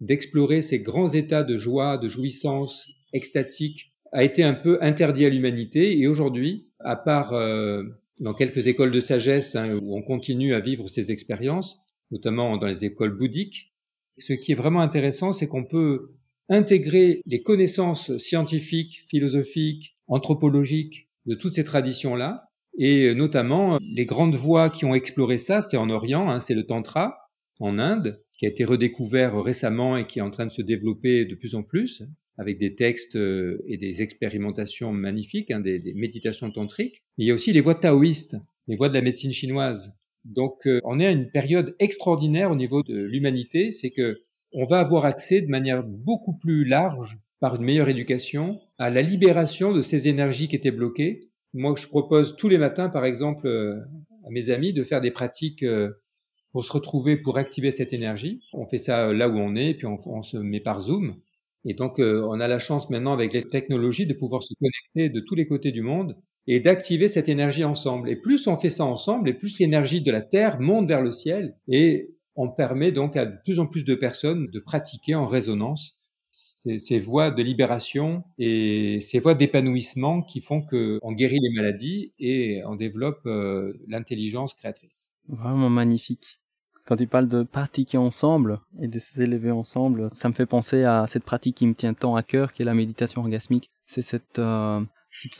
d'explorer ces grands états de joie, de jouissance extatique a été un peu interdit à l'humanité. Et aujourd'hui, à part euh, dans quelques écoles de sagesse hein, où on continue à vivre ces expériences, notamment dans les écoles bouddhiques, ce qui est vraiment intéressant, c'est qu'on peut intégrer les connaissances scientifiques, philosophiques, anthropologiques de toutes ces traditions-là, et notamment les grandes voies qui ont exploré ça, c'est en Orient, hein, c'est le Tantra en Inde, qui a été redécouvert récemment et qui est en train de se développer de plus en plus avec des textes euh, et des expérimentations magnifiques, hein, des, méditations tantriques. Mais il y a aussi les voies taoïstes, les voies de la médecine chinoise. Donc, euh, on est à une période extraordinaire au niveau de l'humanité, c'est que on va avoir accès de manière beaucoup plus large, par une meilleure éducation, à la libération de ces énergies qui étaient bloquées. Moi, je propose tous les matins, par exemple, euh, à mes amis de faire des pratiques pour se retrouver, pour activer cette énergie. On fait ça là où on est, puis on, se met par Zoom. Et donc, euh, on a la chance maintenant avec les technologies de pouvoir se connecter de tous les côtés du monde et d'activer cette énergie ensemble. Et plus on fait ça ensemble, et plus l'énergie de la Terre monte vers le ciel, et on permet donc à de plus en plus de personnes de pratiquer en résonance ces, voies de libération et ces voies d'épanouissement qui font qu'on guérit les maladies et on développe euh, l'intelligence créatrice. Vraiment magnifique. Quand tu parles de pratiquer ensemble et de s'élever ensemble, ça me fait penser à cette pratique qui me tient tant à cœur, qui est la méditation orgasmique. C'est cette euh,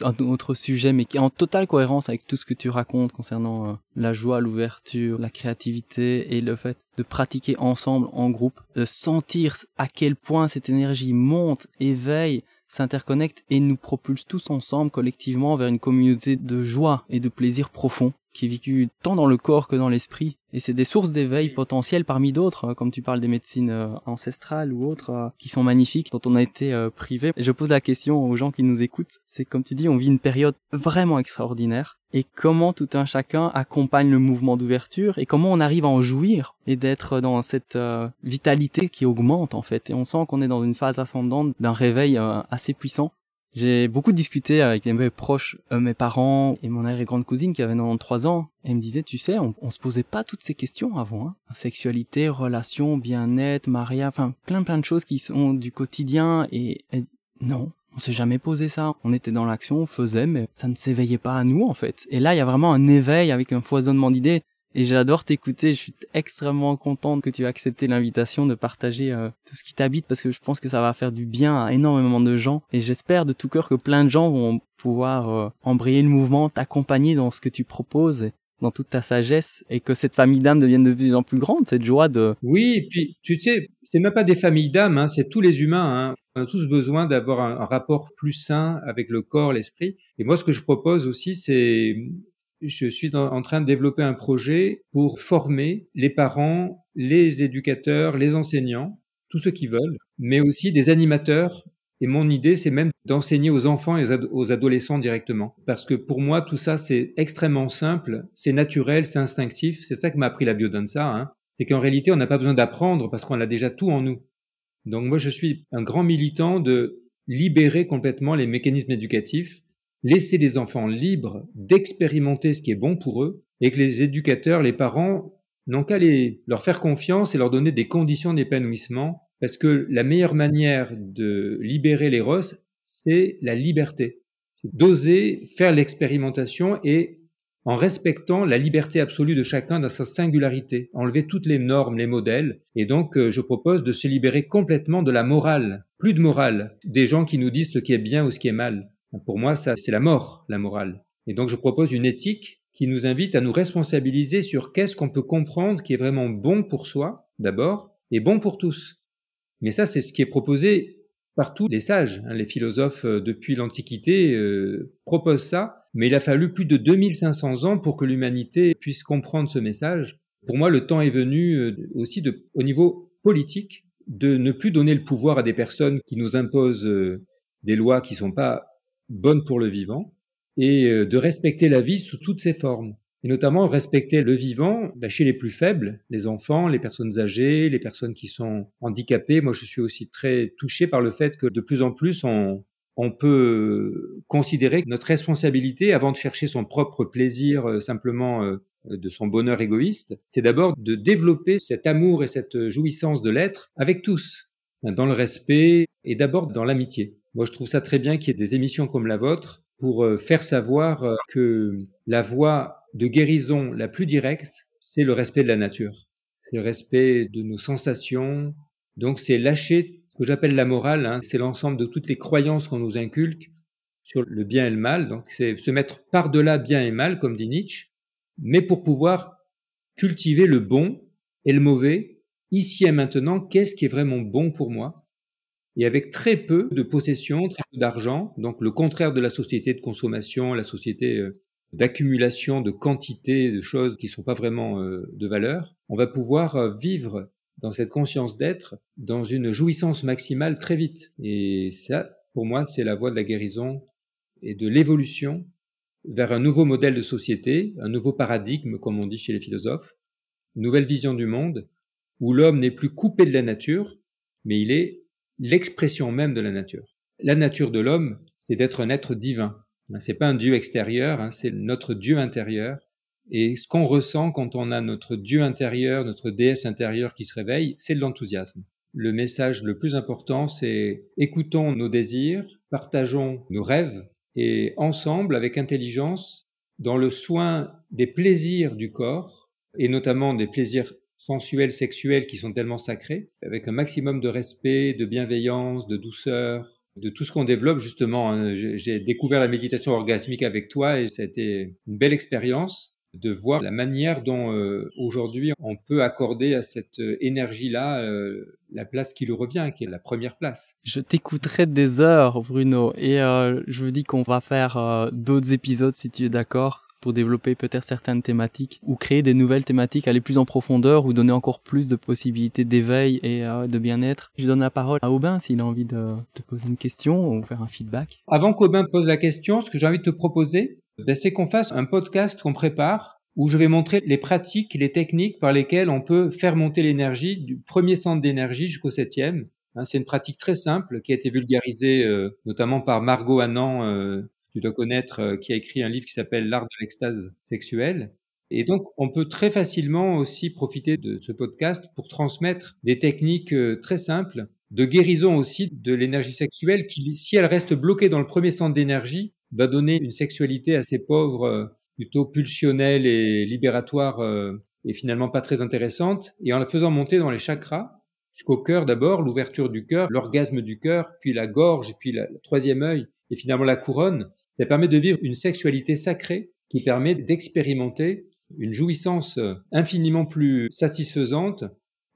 un autre sujet, mais qui est en totale cohérence avec tout ce que tu racontes concernant euh, la joie, l'ouverture, la créativité et le fait de pratiquer ensemble en groupe, de sentir à quel point cette énergie monte, éveille, s'interconnecte et nous propulse tous ensemble collectivement vers une communauté de joie et de plaisir profond qui est vécu tant dans le corps que dans l'esprit. Et c'est des sources d'éveil potentielles parmi d'autres, euh, comme tu parles des médecines euh, ancestrales ou autres, euh, qui sont magnifiques, dont on a été privé. Et je pose la question aux gens qui nous écoutent, c'est comme tu dis, on vit une période vraiment extraordinaire. Et comment tout un chacun accompagne le mouvement d'ouverture et comment on arrive à en jouir et d'être dans cette vitalité qui augmente en fait. Et on sent qu'on est dans une phase ascendante d'un réveil assez puissant j'ai beaucoup discuté avec mes proches, euh, mes parents et mon arrière-grande cousine qui avait 93 ans. Et me disait, tu sais, on, on se posait pas toutes ces questions avant. Hein. Sexualité, relations, bien-être, mariage, enfin plein plein de choses qui sont du quotidien. Et, et non, on s'est jamais posé ça. On était dans l'action, on faisait, mais ça ne s'éveillait pas à nous en fait. Et là, il y a vraiment un éveil avec un foisonnement d'idées. Et j'adore t'écouter. Je suis extrêmement contente que tu aies accepté l'invitation de partager euh, tout ce qui t'habite parce que je pense que ça va faire du bien à énormément de gens. Et j'espère de tout cœur que plein de gens vont pouvoir euh, embrayer le mouvement, t'accompagner dans ce que tu proposes dans toute ta sagesse et que cette famille d'âmes devienne de plus en plus grande, cette joie de... Oui, et puis tu sais, c'est même pas des familles d'âmes, hein, c'est tous les humains. Hein. On a tous besoin d'avoir un, rapport plus sain avec le corps, l'esprit. Et moi, ce que je propose aussi, c'est je suis en train de développer un projet pour former les parents, les éducateurs, les enseignants, tous ceux qui veulent, mais aussi des animateurs. Et mon idée, c'est même d'enseigner aux enfants et aux adolescents directement. Parce que pour moi, tout ça, c'est extrêmement simple, c'est naturel, c'est instinctif. C'est ça que m'a appris la biodanza. Hein. C'est qu'en réalité, on n'a pas besoin d'apprendre parce qu'on a déjà tout en nous. Donc moi, je suis un grand militant de libérer complètement les mécanismes éducatifs, laisser les enfants libres d'expérimenter ce qui est bon pour eux, et que les éducateurs, les parents, n'ont qu'à leur faire confiance et leur donner des conditions d'épanouissement, parce que la meilleure manière de libérer les rosses, c'est la liberté. D'oser faire l'expérimentation et en respectant la liberté absolue de chacun dans sa singularité, enlever toutes les normes, les modèles, et donc euh, je propose de se libérer complètement de la morale, plus de morale, des gens qui nous disent ce qui est bien ou ce qui est mal. Pour moi, ça, c'est la mort, la morale. Et donc je propose une éthique qui nous invite à nous responsabiliser sur qu'est-ce qu'on peut comprendre qui est vraiment bon pour soi, d'abord, et bon pour tous. Mais ça, c'est ce qui est proposé par tous les sages. Hein. les philosophes, euh, depuis l'Antiquité, euh, proposent ça mais il a fallu plus de 2500 ans pour que l'humanité puisse comprendre ce message. Pour moi, le temps est venu euh, aussi au niveau politique de ne plus donner le pouvoir à des personnes qui nous imposent euh, des lois qui ne sont pas bonnes pour le vivant et euh, de respecter la vie sous toutes ses formes. Et notamment respecter le vivant bah, chez les plus faibles, les enfants, les personnes âgées, les personnes qui sont handicapées. Moi, je suis aussi très touché par le fait que de plus en plus, on, on peut considérer que notre responsabilité, avant de chercher son propre plaisir euh, simplement euh, de son bonheur égoïste, c'est d'abord de développer cet amour et cette jouissance de l'être avec tous, dans le respect et d'abord dans l'amitié. Moi, je trouve ça très bien qu'il y ait des émissions comme la vôtre pour euh, faire savoir que la voie de guérison la plus directe, c'est le respect de la nature. C'est le respect de nos sensations. Donc, c'est lâcher que j'appelle la morale, hein, c'est l'ensemble de toutes les croyances qu'on nous inculque sur le bien et le mal. Donc, c'est se mettre par-delà bien et mal, comme dit Nietzsche, mais pour pouvoir cultiver le bon et le mauvais, ici et maintenant, qu'est-ce qui est vraiment bon pour moi? Et avec très peu de possession, très peu d'argent, donc le contraire de la société de consommation, la société euh, d'accumulation de quantité de choses qui ne sont pas vraiment euh, de valeur, on va pouvoir euh, vivre dans cette conscience d'être, dans une jouissance maximale très vite. Et ça, pour moi, c'est la voie de la guérison et de l'évolution vers un nouveau modèle de société, un nouveau paradigme, comme on dit chez les philosophes, une nouvelle vision du monde, où l'homme n'est plus coupé de la nature, mais il est l'expression même de la nature. La nature de l'homme, c'est d'être un être divin. C'est pas un Dieu extérieur, hein, c'est notre Dieu intérieur et ce qu'on ressent quand on a notre Dieu intérieur, notre déesse intérieure qui se réveille, c'est de l'enthousiasme. Le message le plus important, c'est écoutons nos désirs, partageons nos rêves et ensemble, avec intelligence, dans le soin des plaisirs du corps, et notamment des plaisirs sensuels, sexuels qui sont tellement sacrés, avec un maximum de respect, de bienveillance, de douceur, de tout ce qu'on développe justement. Hein. J'ai découvert la méditation orgasmique avec toi et ça a été une belle expérience de voir la manière dont euh, aujourd'hui on peut accorder à cette euh, énergie-là euh, la place qui lui revient, qui est la première place. Je t'écouterai des heures, Bruno, et je vous dis qu'on va faire d'autres épisodes si tu es d'accord pour développer peut-être certaines thématiques ou créer des nouvelles thématiques, aller plus en profondeur ou donner encore plus de possibilités d'éveil et de bien-être. Je donne la parole à Aubin s'il a envie de te poser une question ou faire un feedback. Avant qu'Aubin pose la question, ce que j'ai envie de te proposer, ben, c'est qu'on fasse un podcast qu'on prépare où je vais montrer les pratiques, les techniques par lesquelles on peut faire monter l'énergie du premier centre d'énergie jusqu'au septième. Hein, c'est une pratique très simple qui a été vulgarisée euh, notamment par Margot Annan, euh, tu dois connaître, euh, qui a écrit un livre qui s'appelle L'art de l'extase sexuelle. Et donc, on peut très facilement aussi profiter de ce podcast pour transmettre des techniques très simples de guérison aussi de l'énergie sexuelle qui, si elle reste bloquée dans le premier centre d'énergie, va donner une sexualité assez pauvre, euh, plutôt pulsionnelle et libératoire euh, et finalement pas très intéressante. Et en la faisant monter dans les chakras, jusqu'au cœur d'abord, l'ouverture du cœur, l'orgasme du cœur, puis la gorge, puis le troisième œil, et finalement la couronne, ça permet de vivre une sexualité sacrée qui permet d'expérimenter une jouissance infiniment plus satisfaisante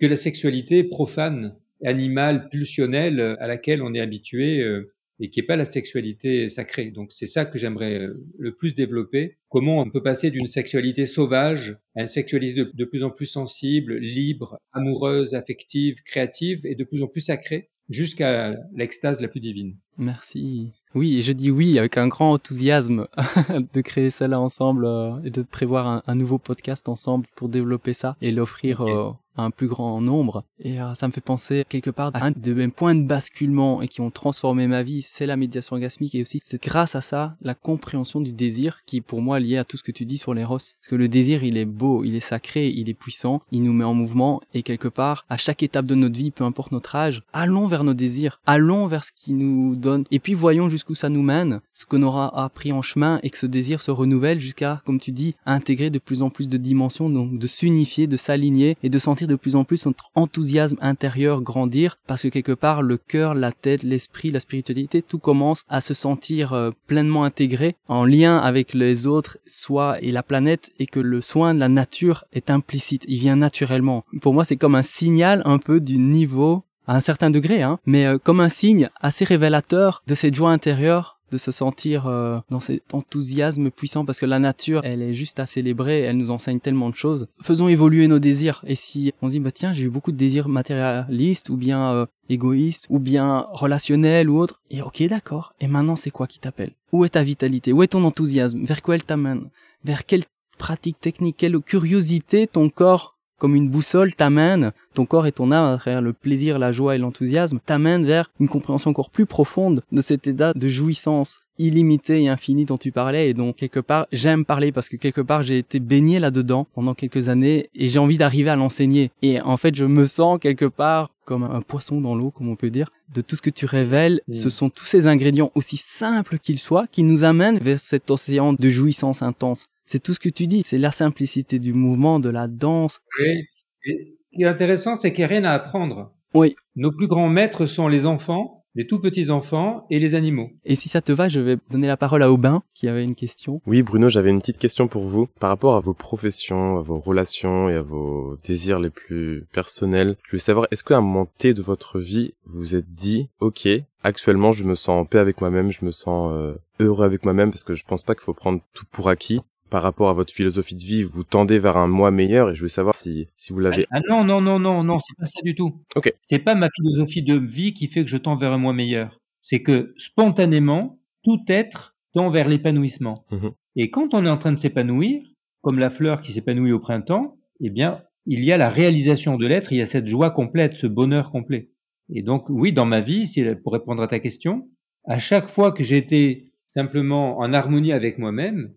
que la sexualité profane, animale, pulsionnelle à laquelle on est habitué euh, et qui n'est pas la sexualité sacrée. Donc c'est ça que j'aimerais euh, le plus développer. Comment on peut passer d'une sexualité sauvage à une sexualité de, plus en plus sensible, libre, amoureuse, affective, créative et de plus en plus sacrée, jusqu'à l'extase la plus divine. Merci. Oui, et je dis oui avec un grand enthousiasme (laughs) de créer cela ensemble euh, et de prévoir un, nouveau podcast ensemble pour développer ça et l'offrir euh, un plus grand nombre. Et euh, ça me fait penser quelque part à un de mes points de basculement et qui ont transformé ma vie, c'est la médiation orgasmique et aussi c'est grâce à ça la compréhension du désir qui est pour moi lié à tout ce que tu dis sur l'éros. Parce que le désir il est beau, il est sacré, il est puissant, il nous met en mouvement et quelque part à chaque étape de notre vie, peu importe notre âge, allons vers nos désirs, allons vers ce qui nous donne et puis voyons jusqu'où ça nous mène, ce qu'on aura appris en chemin et que ce désir se renouvelle jusqu'à, comme tu dis, intégrer de plus en plus de dimensions, donc de s'unifier, de s'aligner et de sentir de plus en plus notre enthousiasme intérieur grandir parce que quelque part le cœur, la tête, l'esprit, la spiritualité, tout commence à se sentir euh, pleinement intégré en lien avec les autres, soi et la planète et que le soin de la nature est implicite, il vient naturellement. Pour moi, c'est comme un signal un peu du niveau à un certain degré, hein, mais euh, comme un signe assez révélateur de cette joie intérieure de se sentir euh, dans cet enthousiasme puissant parce que la nature, elle est juste à célébrer, elle nous enseigne tellement de choses. Faisons évoluer nos désirs. Et si on dit, bah tiens, j'ai eu beaucoup de désirs matérialistes ou bien euh, égoïstes ou bien relationnels ou autres, et ok, d'accord. Et maintenant, c'est quoi qui t'appelle? Où est ta vitalité? Où est ton enthousiasme? Vers quoi elle t'amène? Vers quelle pratique technique, quelle curiosité ton corps comme une boussole t'amène, ton corps et ton âme, à travers le plaisir, la joie et l'enthousiasme, t'amène vers une compréhension encore plus profonde de cet état de jouissance illimitée et infinie dont tu parlais et dont quelque part j'aime parler parce que quelque part j'ai été baigné là-dedans pendant quelques années et j'ai envie d'arriver à l'enseigner. Et en fait je me sens quelque part comme un poisson dans l'eau, comme on peut dire, de tout ce que tu révèles. Mm. Ce sont tous ces ingrédients, aussi simples qu'ils soient, qui nous amènent vers cet océan de jouissance intense. C'est tout ce que tu dis, c'est la simplicité du mouvement, de la danse. Oui. Et ce qui est intéressant, c'est qu'il n'y a rien à apprendre. Oui. Nos plus grands maîtres sont les enfants, les tout petits enfants et les animaux. Et si ça te va, je vais donner la parole à Aubin qui avait une question. Oui, Bruno, j'avais une petite question pour vous par rapport à vos professions, à vos relations et à vos désirs les plus personnels. Je voulais savoir, est-ce qu'à un moment T de votre vie, vous vous êtes dit, ok, actuellement, je me sens en paix avec moi-même, je me sens euh, heureux avec moi-même parce que je pense pas qu'il faut prendre tout pour acquis par rapport à votre philosophie de vie, vous tendez vers un moi meilleur et je voulais savoir si, si vous l'avez. Ah, non, non, non, non, non, c'est pas ça du tout. Ok. C'est pas ma philosophie de vie qui fait que je tends vers un moi meilleur. C'est que spontanément, tout être tend vers l'épanouissement. Mhm. Et quand on est en train de s'épanouir, comme la fleur qui s'épanouit au printemps, eh bien, il y a la réalisation de l'être, il y a cette joie complète, ce bonheur complet. Et donc, oui, dans ma vie, pour répondre à ta question, à chaque fois que j'ai été simplement en harmonie avec moi-même,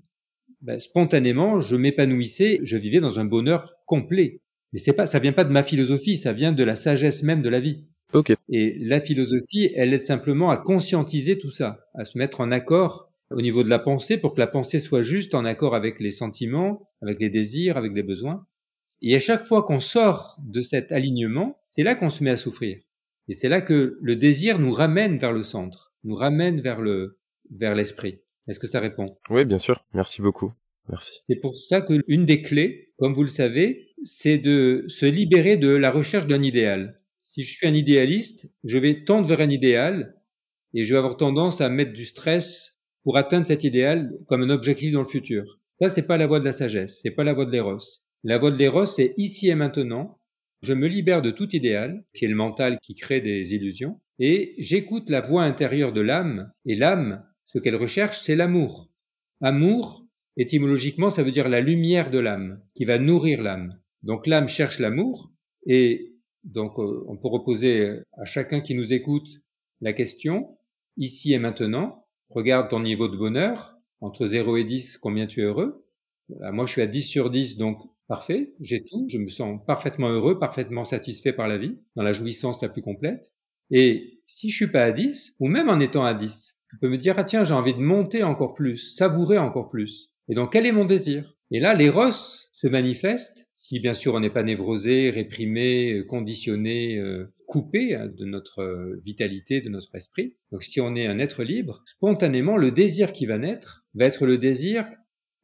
ben, spontanément, je m'épanouissais, je vivais dans un bonheur complet. Mais c'est pas, ça vient pas de ma philosophie, ça vient de la sagesse même de la vie. Ok. Et la philosophie, elle aide simplement à conscientiser tout ça, à se mettre en accord au niveau de la pensée pour que la pensée soit juste en accord avec les sentiments, avec les désirs, avec les besoins. Et à chaque fois qu'on sort de cet alignement, c'est là qu'on se met à souffrir. Et c'est là que le désir nous ramène vers le centre, nous ramène vers le, vers l'esprit. Est-ce que ça répond? Oui, bien sûr. Merci beaucoup. Merci. C'est pour ça que une des clés, comme vous le savez, c'est de se libérer de la recherche d'un idéal. Si je suis un idéaliste, je vais tendre vers un idéal et je vais avoir tendance à mettre du stress pour atteindre cet idéal comme un objectif dans le futur. Ça, c'est pas la voie de la sagesse, c'est pas la voie de l'éros. La voie de l'éros, c'est ici et maintenant. Je me libère de tout idéal, qui est le mental qui crée des illusions, et j'écoute la voix intérieure de l'âme, et l'âme, ce qu'elle recherche, c'est l'amour. Amour, étymologiquement, ça veut dire la lumière de l'âme, qui va nourrir l'âme. Donc l'âme cherche l'amour, et donc euh, on peut reposer à chacun qui nous écoute la question, ici et maintenant, regarde ton niveau de bonheur, entre 0 et 10, combien tu es heureux. Moi, je suis à 10 sur 10, donc parfait, j'ai tout, je me sens parfaitement heureux, parfaitement satisfait par la vie, dans la jouissance la plus complète. Et si je suis pas à 10, ou même en étant à 10, je peux me dire, ah tiens, j'ai envie de monter encore plus, savourer encore plus. Et donc, quel est mon désir? Et là, l'éros se manifeste, si bien sûr on n'est pas névrosé, réprimé, conditionné, euh, coupé hein, de notre euh, vitalité, de notre esprit. Donc, si on est un être libre, spontanément, le désir qui va naître va être le désir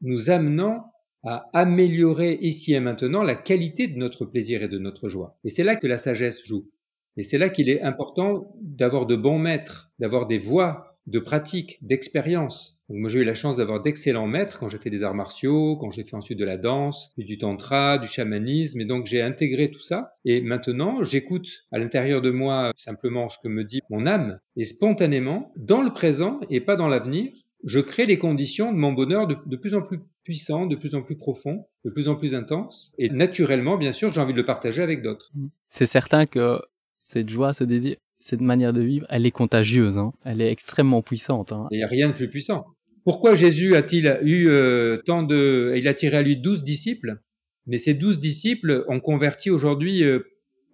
nous amenant à améliorer ici et maintenant la qualité de notre plaisir et de notre joie. Et c'est là que la sagesse joue. Et c'est là qu'il est important d'avoir de bons maîtres, d'avoir des voix de pratique, d'expérience. Moi j'ai eu la chance d'avoir d'excellents maîtres quand j'ai fait des arts martiaux, quand j'ai fait ensuite de la danse, du tantra, du chamanisme, et donc j'ai intégré tout ça. Et maintenant j'écoute à l'intérieur de moi simplement ce que me dit mon âme, et spontanément, dans le présent et pas dans l'avenir, je crée les conditions de mon bonheur de, de, plus en plus puissant, de plus en plus profond, de plus en plus intense. Et naturellement, bien sûr, j'ai envie de le partager avec d'autres. C'est certain que cette joie, ce désir, cette manière de vivre, elle est contagieuse. Hein. Elle est extrêmement puissante. Hein. Il n'y a rien de plus puissant. Pourquoi Jésus a-t-il eu euh, tant de... Il a tiré à lui douze disciples, mais ces douze disciples ont converti aujourd'hui euh,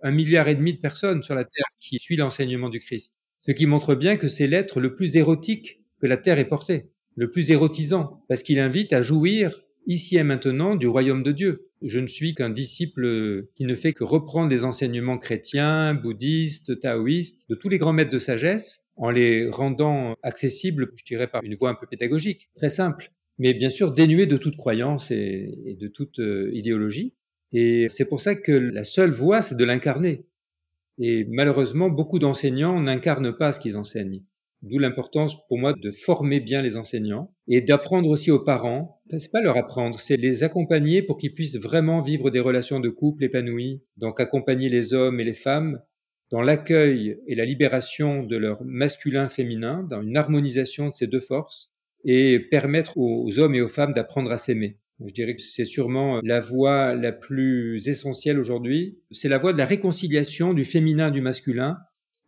un milliard et demi de personnes sur la terre qui suit l'enseignement du Christ. Ce qui montre bien que c'est l'être le plus érotique que la terre ait porté, le plus érotisant, parce qu'il invite à jouir ici et maintenant du royaume de Dieu. Je ne suis qu'un disciple qui ne fait que reprendre les enseignements chrétiens, bouddhistes, taoïstes, de tous les grands maîtres de sagesse, en les rendant accessibles, je dirais, par une voie un peu pédagogique, très simple, mais bien sûr dénué de toute croyance et, de toute euh, idéologie. Et c'est pour ça que la seule voie, c'est de l'incarner. Et malheureusement, beaucoup d'enseignants n'incarnent pas ce qu'ils enseignent. D'où l'importance pour moi de former bien les enseignants et d'apprendre aussi aux parents. C'est pas leur apprendre, c'est les accompagner pour qu'ils puissent vraiment vivre des relations de couple épanouies. Donc accompagner les hommes et les femmes dans l'accueil et la libération de leur masculin féminin, dans une harmonisation de ces deux forces, et permettre aux hommes et aux femmes d'apprendre à s'aimer. Je dirais que c'est sûrement la voie la plus essentielle aujourd'hui. C'est la voie de la réconciliation du féminin du masculin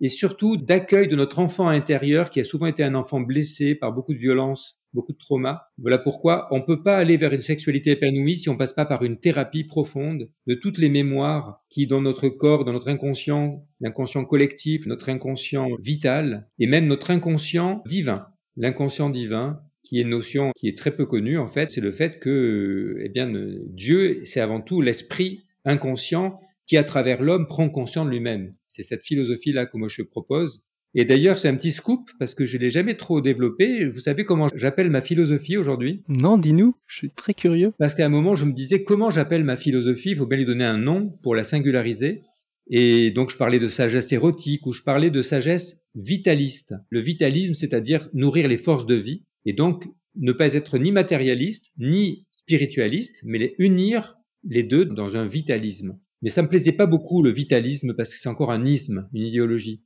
et surtout d'accueil de notre enfant intérieur qui a souvent été un enfant blessé par beaucoup de violence, beaucoup de trauma. Voilà pourquoi on ne peut pas aller vers une sexualité épanouie si on passe pas par une thérapie profonde de toutes les mémoires qui, dans notre corps, dans notre inconscient, l'inconscient collectif, notre inconscient vital et même notre inconscient divin. L'inconscient divin, qui est une notion qui est très peu connue en fait, c'est le fait que, eh bien, Dieu, c'est avant tout l'esprit inconscient qui, à travers l'homme, prend conscience de lui-même. C'est cette philosophie-là que moi je propose. Et d'ailleurs, c'est un petit scoop parce que je ne l'ai jamais trop développé. Vous savez comment j'appelle ma philosophie aujourd'hui? Non, dis-nous, je suis très curieux. Parce qu'à un moment, je me disais comment j'appelle ma philosophie, il faut bien lui donner un nom pour la singulariser. Et donc, je parlais de sagesse érotique ou je parlais de sagesse vitaliste. Le vitalisme, c'est-à-dire nourrir les forces de vie. Et donc, ne pas être ni matérialiste, ni spiritualiste, mais les unir les deux dans un vitalisme. Mais ça me plaisait pas beaucoup le vitalisme parce que c'est encore un isme, une idéologie.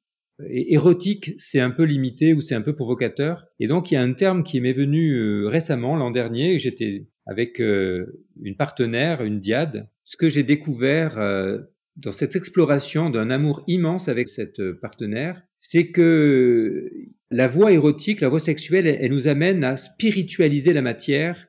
Et érotique, c'est un peu limité ou c'est un peu provocateur. Et donc il y a un terme qui m'est venu euh, récemment, l'an dernier, j'étais avec euh, une partenaire, une diade. Ce que j'ai découvert euh, dans cette exploration d'un amour immense avec cette partenaire, c'est que la voie érotique, la voie sexuelle, elle nous amène à spiritualiser la matière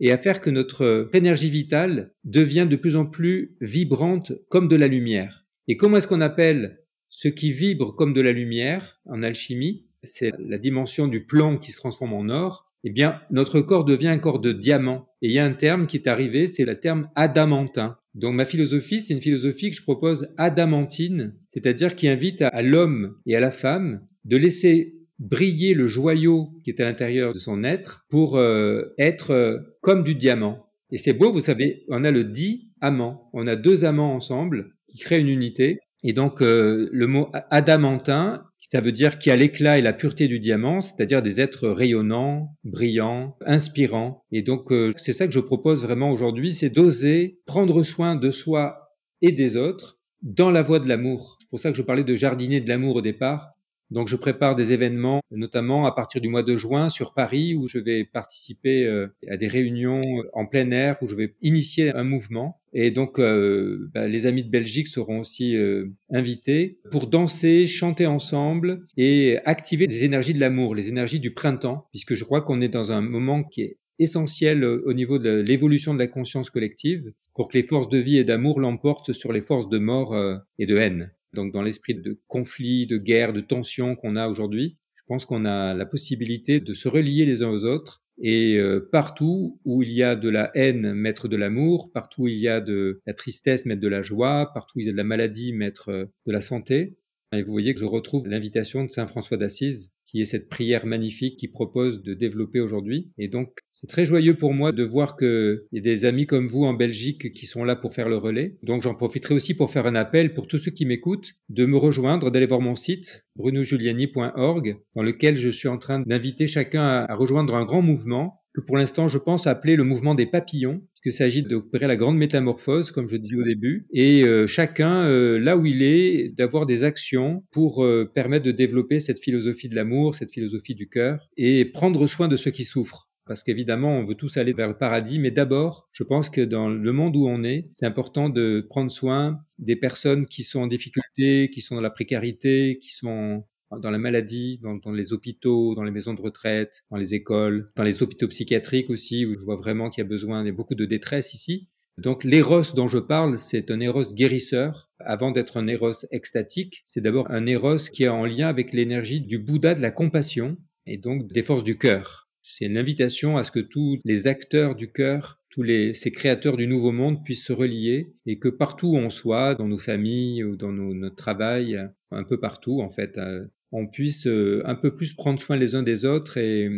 et à faire que notre énergie vitale devient de plus en plus vibrante comme de la lumière. Et comment est-ce qu'on appelle ce qui vibre comme de la lumière en alchimie C'est la dimension du plomb qui se transforme en or. Eh bien, notre corps devient un corps de diamant. Et il y a un terme qui est arrivé, c'est le terme adamantin. Donc ma philosophie, c'est une philosophie que je propose adamantine, c'est-à-dire qui invite à l'homme et à la femme de laisser briller le joyau qui est à l'intérieur de son être pour euh, être euh, comme du diamant. Et c'est beau, vous savez, on a le dit amant. On a deux amants ensemble qui créent une unité. Et donc euh, le mot adamantin, ça veut dire qui a l'éclat et la pureté du diamant, c'est-à-dire des êtres rayonnants, brillants, inspirants. Et donc c'est ça que je propose vraiment aujourd'hui, c'est d'oser prendre soin de soi et des autres dans la voie de l'amour. C'est pour ça que je parlais de jardiner de l'amour au départ, donc je prépare des événements, notamment à partir du mois de juin sur Paris, où je vais participer euh, à des réunions en plein air, où je vais initier un mouvement. Et donc euh, bah, les amis de Belgique seront aussi euh, invités pour danser, chanter ensemble et activer les énergies de l'amour, les énergies du printemps, puisque je crois qu'on est dans un moment qui est essentiel au niveau de l'évolution de la conscience collective pour que les forces de vie et d'amour l'emportent sur les forces de mort et de haine. Donc dans l'esprit de conflit, de guerre, de tension qu'on a aujourd'hui, je pense qu'on a la possibilité de se relier les uns aux autres et euh, partout où il y a de la haine, mettre de l'amour, partout où il y a de la tristesse, mettre de la joie, partout où il y a de la maladie, mettre euh, de la santé. Et vous voyez que je retrouve l'invitation de Saint François d'Assise qui est cette prière magnifique qui propose de développer aujourd'hui. Et donc, c'est très joyeux pour moi de voir qu'il y a des amis comme vous en Belgique qui sont là pour faire le relais. Donc, j'en profiterai aussi pour faire un appel pour tous ceux qui m'écoutent de me rejoindre, d'aller voir mon site brunojuliani.org dans lequel je suis en train d'inviter chacun à rejoindre un grand mouvement que pour l'instant je pense appeler le mouvement des papillons, qu'il s'agit d'opérer la grande métamorphose, comme je disais au début, et euh, chacun, euh, là où il est, d'avoir des actions pour euh, permettre de développer cette philosophie de l'amour, cette philosophie du cœur, et prendre soin de ceux qui souffrent. Parce qu'évidemment, on veut tous aller vers le paradis, mais d'abord, je pense que dans le monde où on est, c'est important de prendre soin des personnes qui sont en difficulté, qui sont dans la précarité, qui sont dans la maladie, dans, les hôpitaux, dans les maisons de retraite, dans les écoles, dans les hôpitaux psychiatriques aussi, où je vois vraiment qu'il y a besoin, il y a beaucoup de détresse ici. Donc l'éros dont je parle, c'est un éros guérisseur. Avant d'être un éros extatique, c'est d'abord un éros qui est en lien avec l'énergie du Bouddha de la compassion et donc des forces du cœur. C'est une invitation à ce que tous les acteurs du cœur, tous les, ces créateurs du nouveau monde puissent se relier et que partout où on soit, dans nos familles ou dans notre travail, un peu partout en fait, euh, on puisse euh, un peu plus prendre soin les uns des autres et,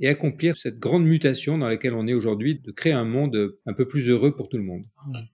et accomplir cette grande mutation dans laquelle on est aujourd'hui, de créer un monde un peu plus heureux pour tout le monde.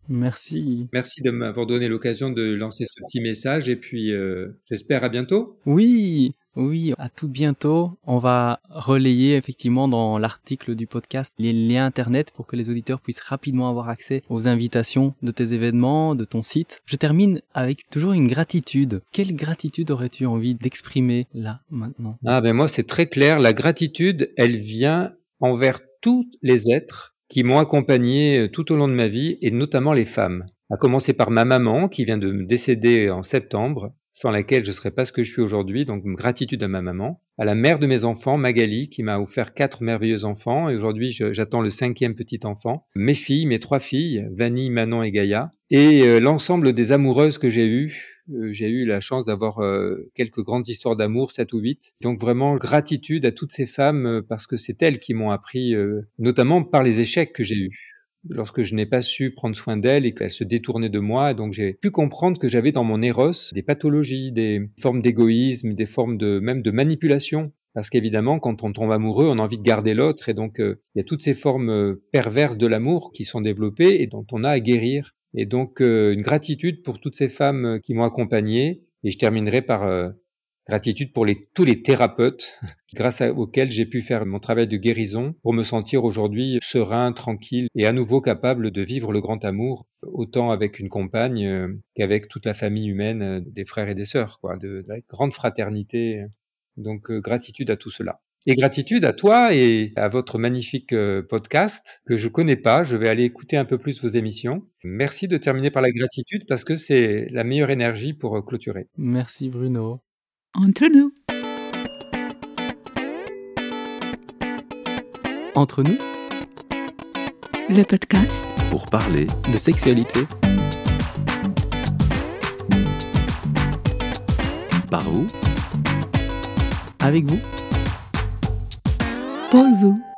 Merci. Merci de m'avoir donné l'occasion de lancer ce petit message et puis euh, j'espère à bientôt. Oui, oui, à tout bientôt. On va relayer effectivement dans l'article du podcast les liens internet pour que les auditeurs puissent rapidement avoir accès aux invitations de tes événements, de ton site. Je termine avec toujours une gratitude. Quelle gratitude aurais-tu envie d'exprimer là, maintenant? Ah ben moi c'est très clair. La gratitude, elle vient envers tous les êtres qui m'ont accompagné euh, tout au long de ma vie et notamment les femmes. À commencer par ma maman qui vient de me décéder en septembre sans laquelle je ne serais pas ce que je suis aujourd'hui, donc gratitude à ma maman, à la mère de mes enfants, Magali, qui m'a offert quatre merveilleux enfants, et aujourd'hui j'attends le cinquième petit enfant, mes filles, mes trois filles, Vanille, Manon et Gaïa, et euh, l'ensemble des amoureuses que j'ai eues. Euh, j'ai eu la chance d'avoir euh, quelques grandes histoires d'amour, sept ou huit. Donc vraiment gratitude à toutes ces femmes parce que c'est elles qui m'ont appris, notamment par les échecs que j'ai eus lorsque je n'ai pas su prendre soin d'elle et qu'elle se détournait de moi. Donc j'ai pu comprendre que j'avais dans mon éros des pathologies, des formes d'égoïsme, des formes de même de manipulation. Parce qu'évidemment, quand on tombe amoureux, on a envie de garder l'autre, et donc euh, il y a toutes ces formes euh, perverses de l'amour qui sont développées et dont on a à guérir. Et donc euh, une gratitude pour toutes ces femmes qui m'ont accompagné. Et je terminerai par Gratitude pour tous les thérapeutes (laughs) grâce auxquels j'ai pu faire mon travail de guérison pour me sentir aujourd'hui serein, tranquille et à nouveau capable de vivre le grand amour, autant avec une compagne euh, qu'avec toute la famille humaine, euh, des frères et des sœurs, quoi, de, la grande fraternité. Donc euh, gratitude à tout cela. Et gratitude à toi et à votre magnifique podcast que je connais pas. Je vais aller écouter un peu plus vos émissions. Merci de terminer par la gratitude parce que c'est la meilleure énergie pour clôturer. Merci Bruno entre nous. Entre nous, le podcast pour parler de sexualité. Par vous Avec vous Pour vous.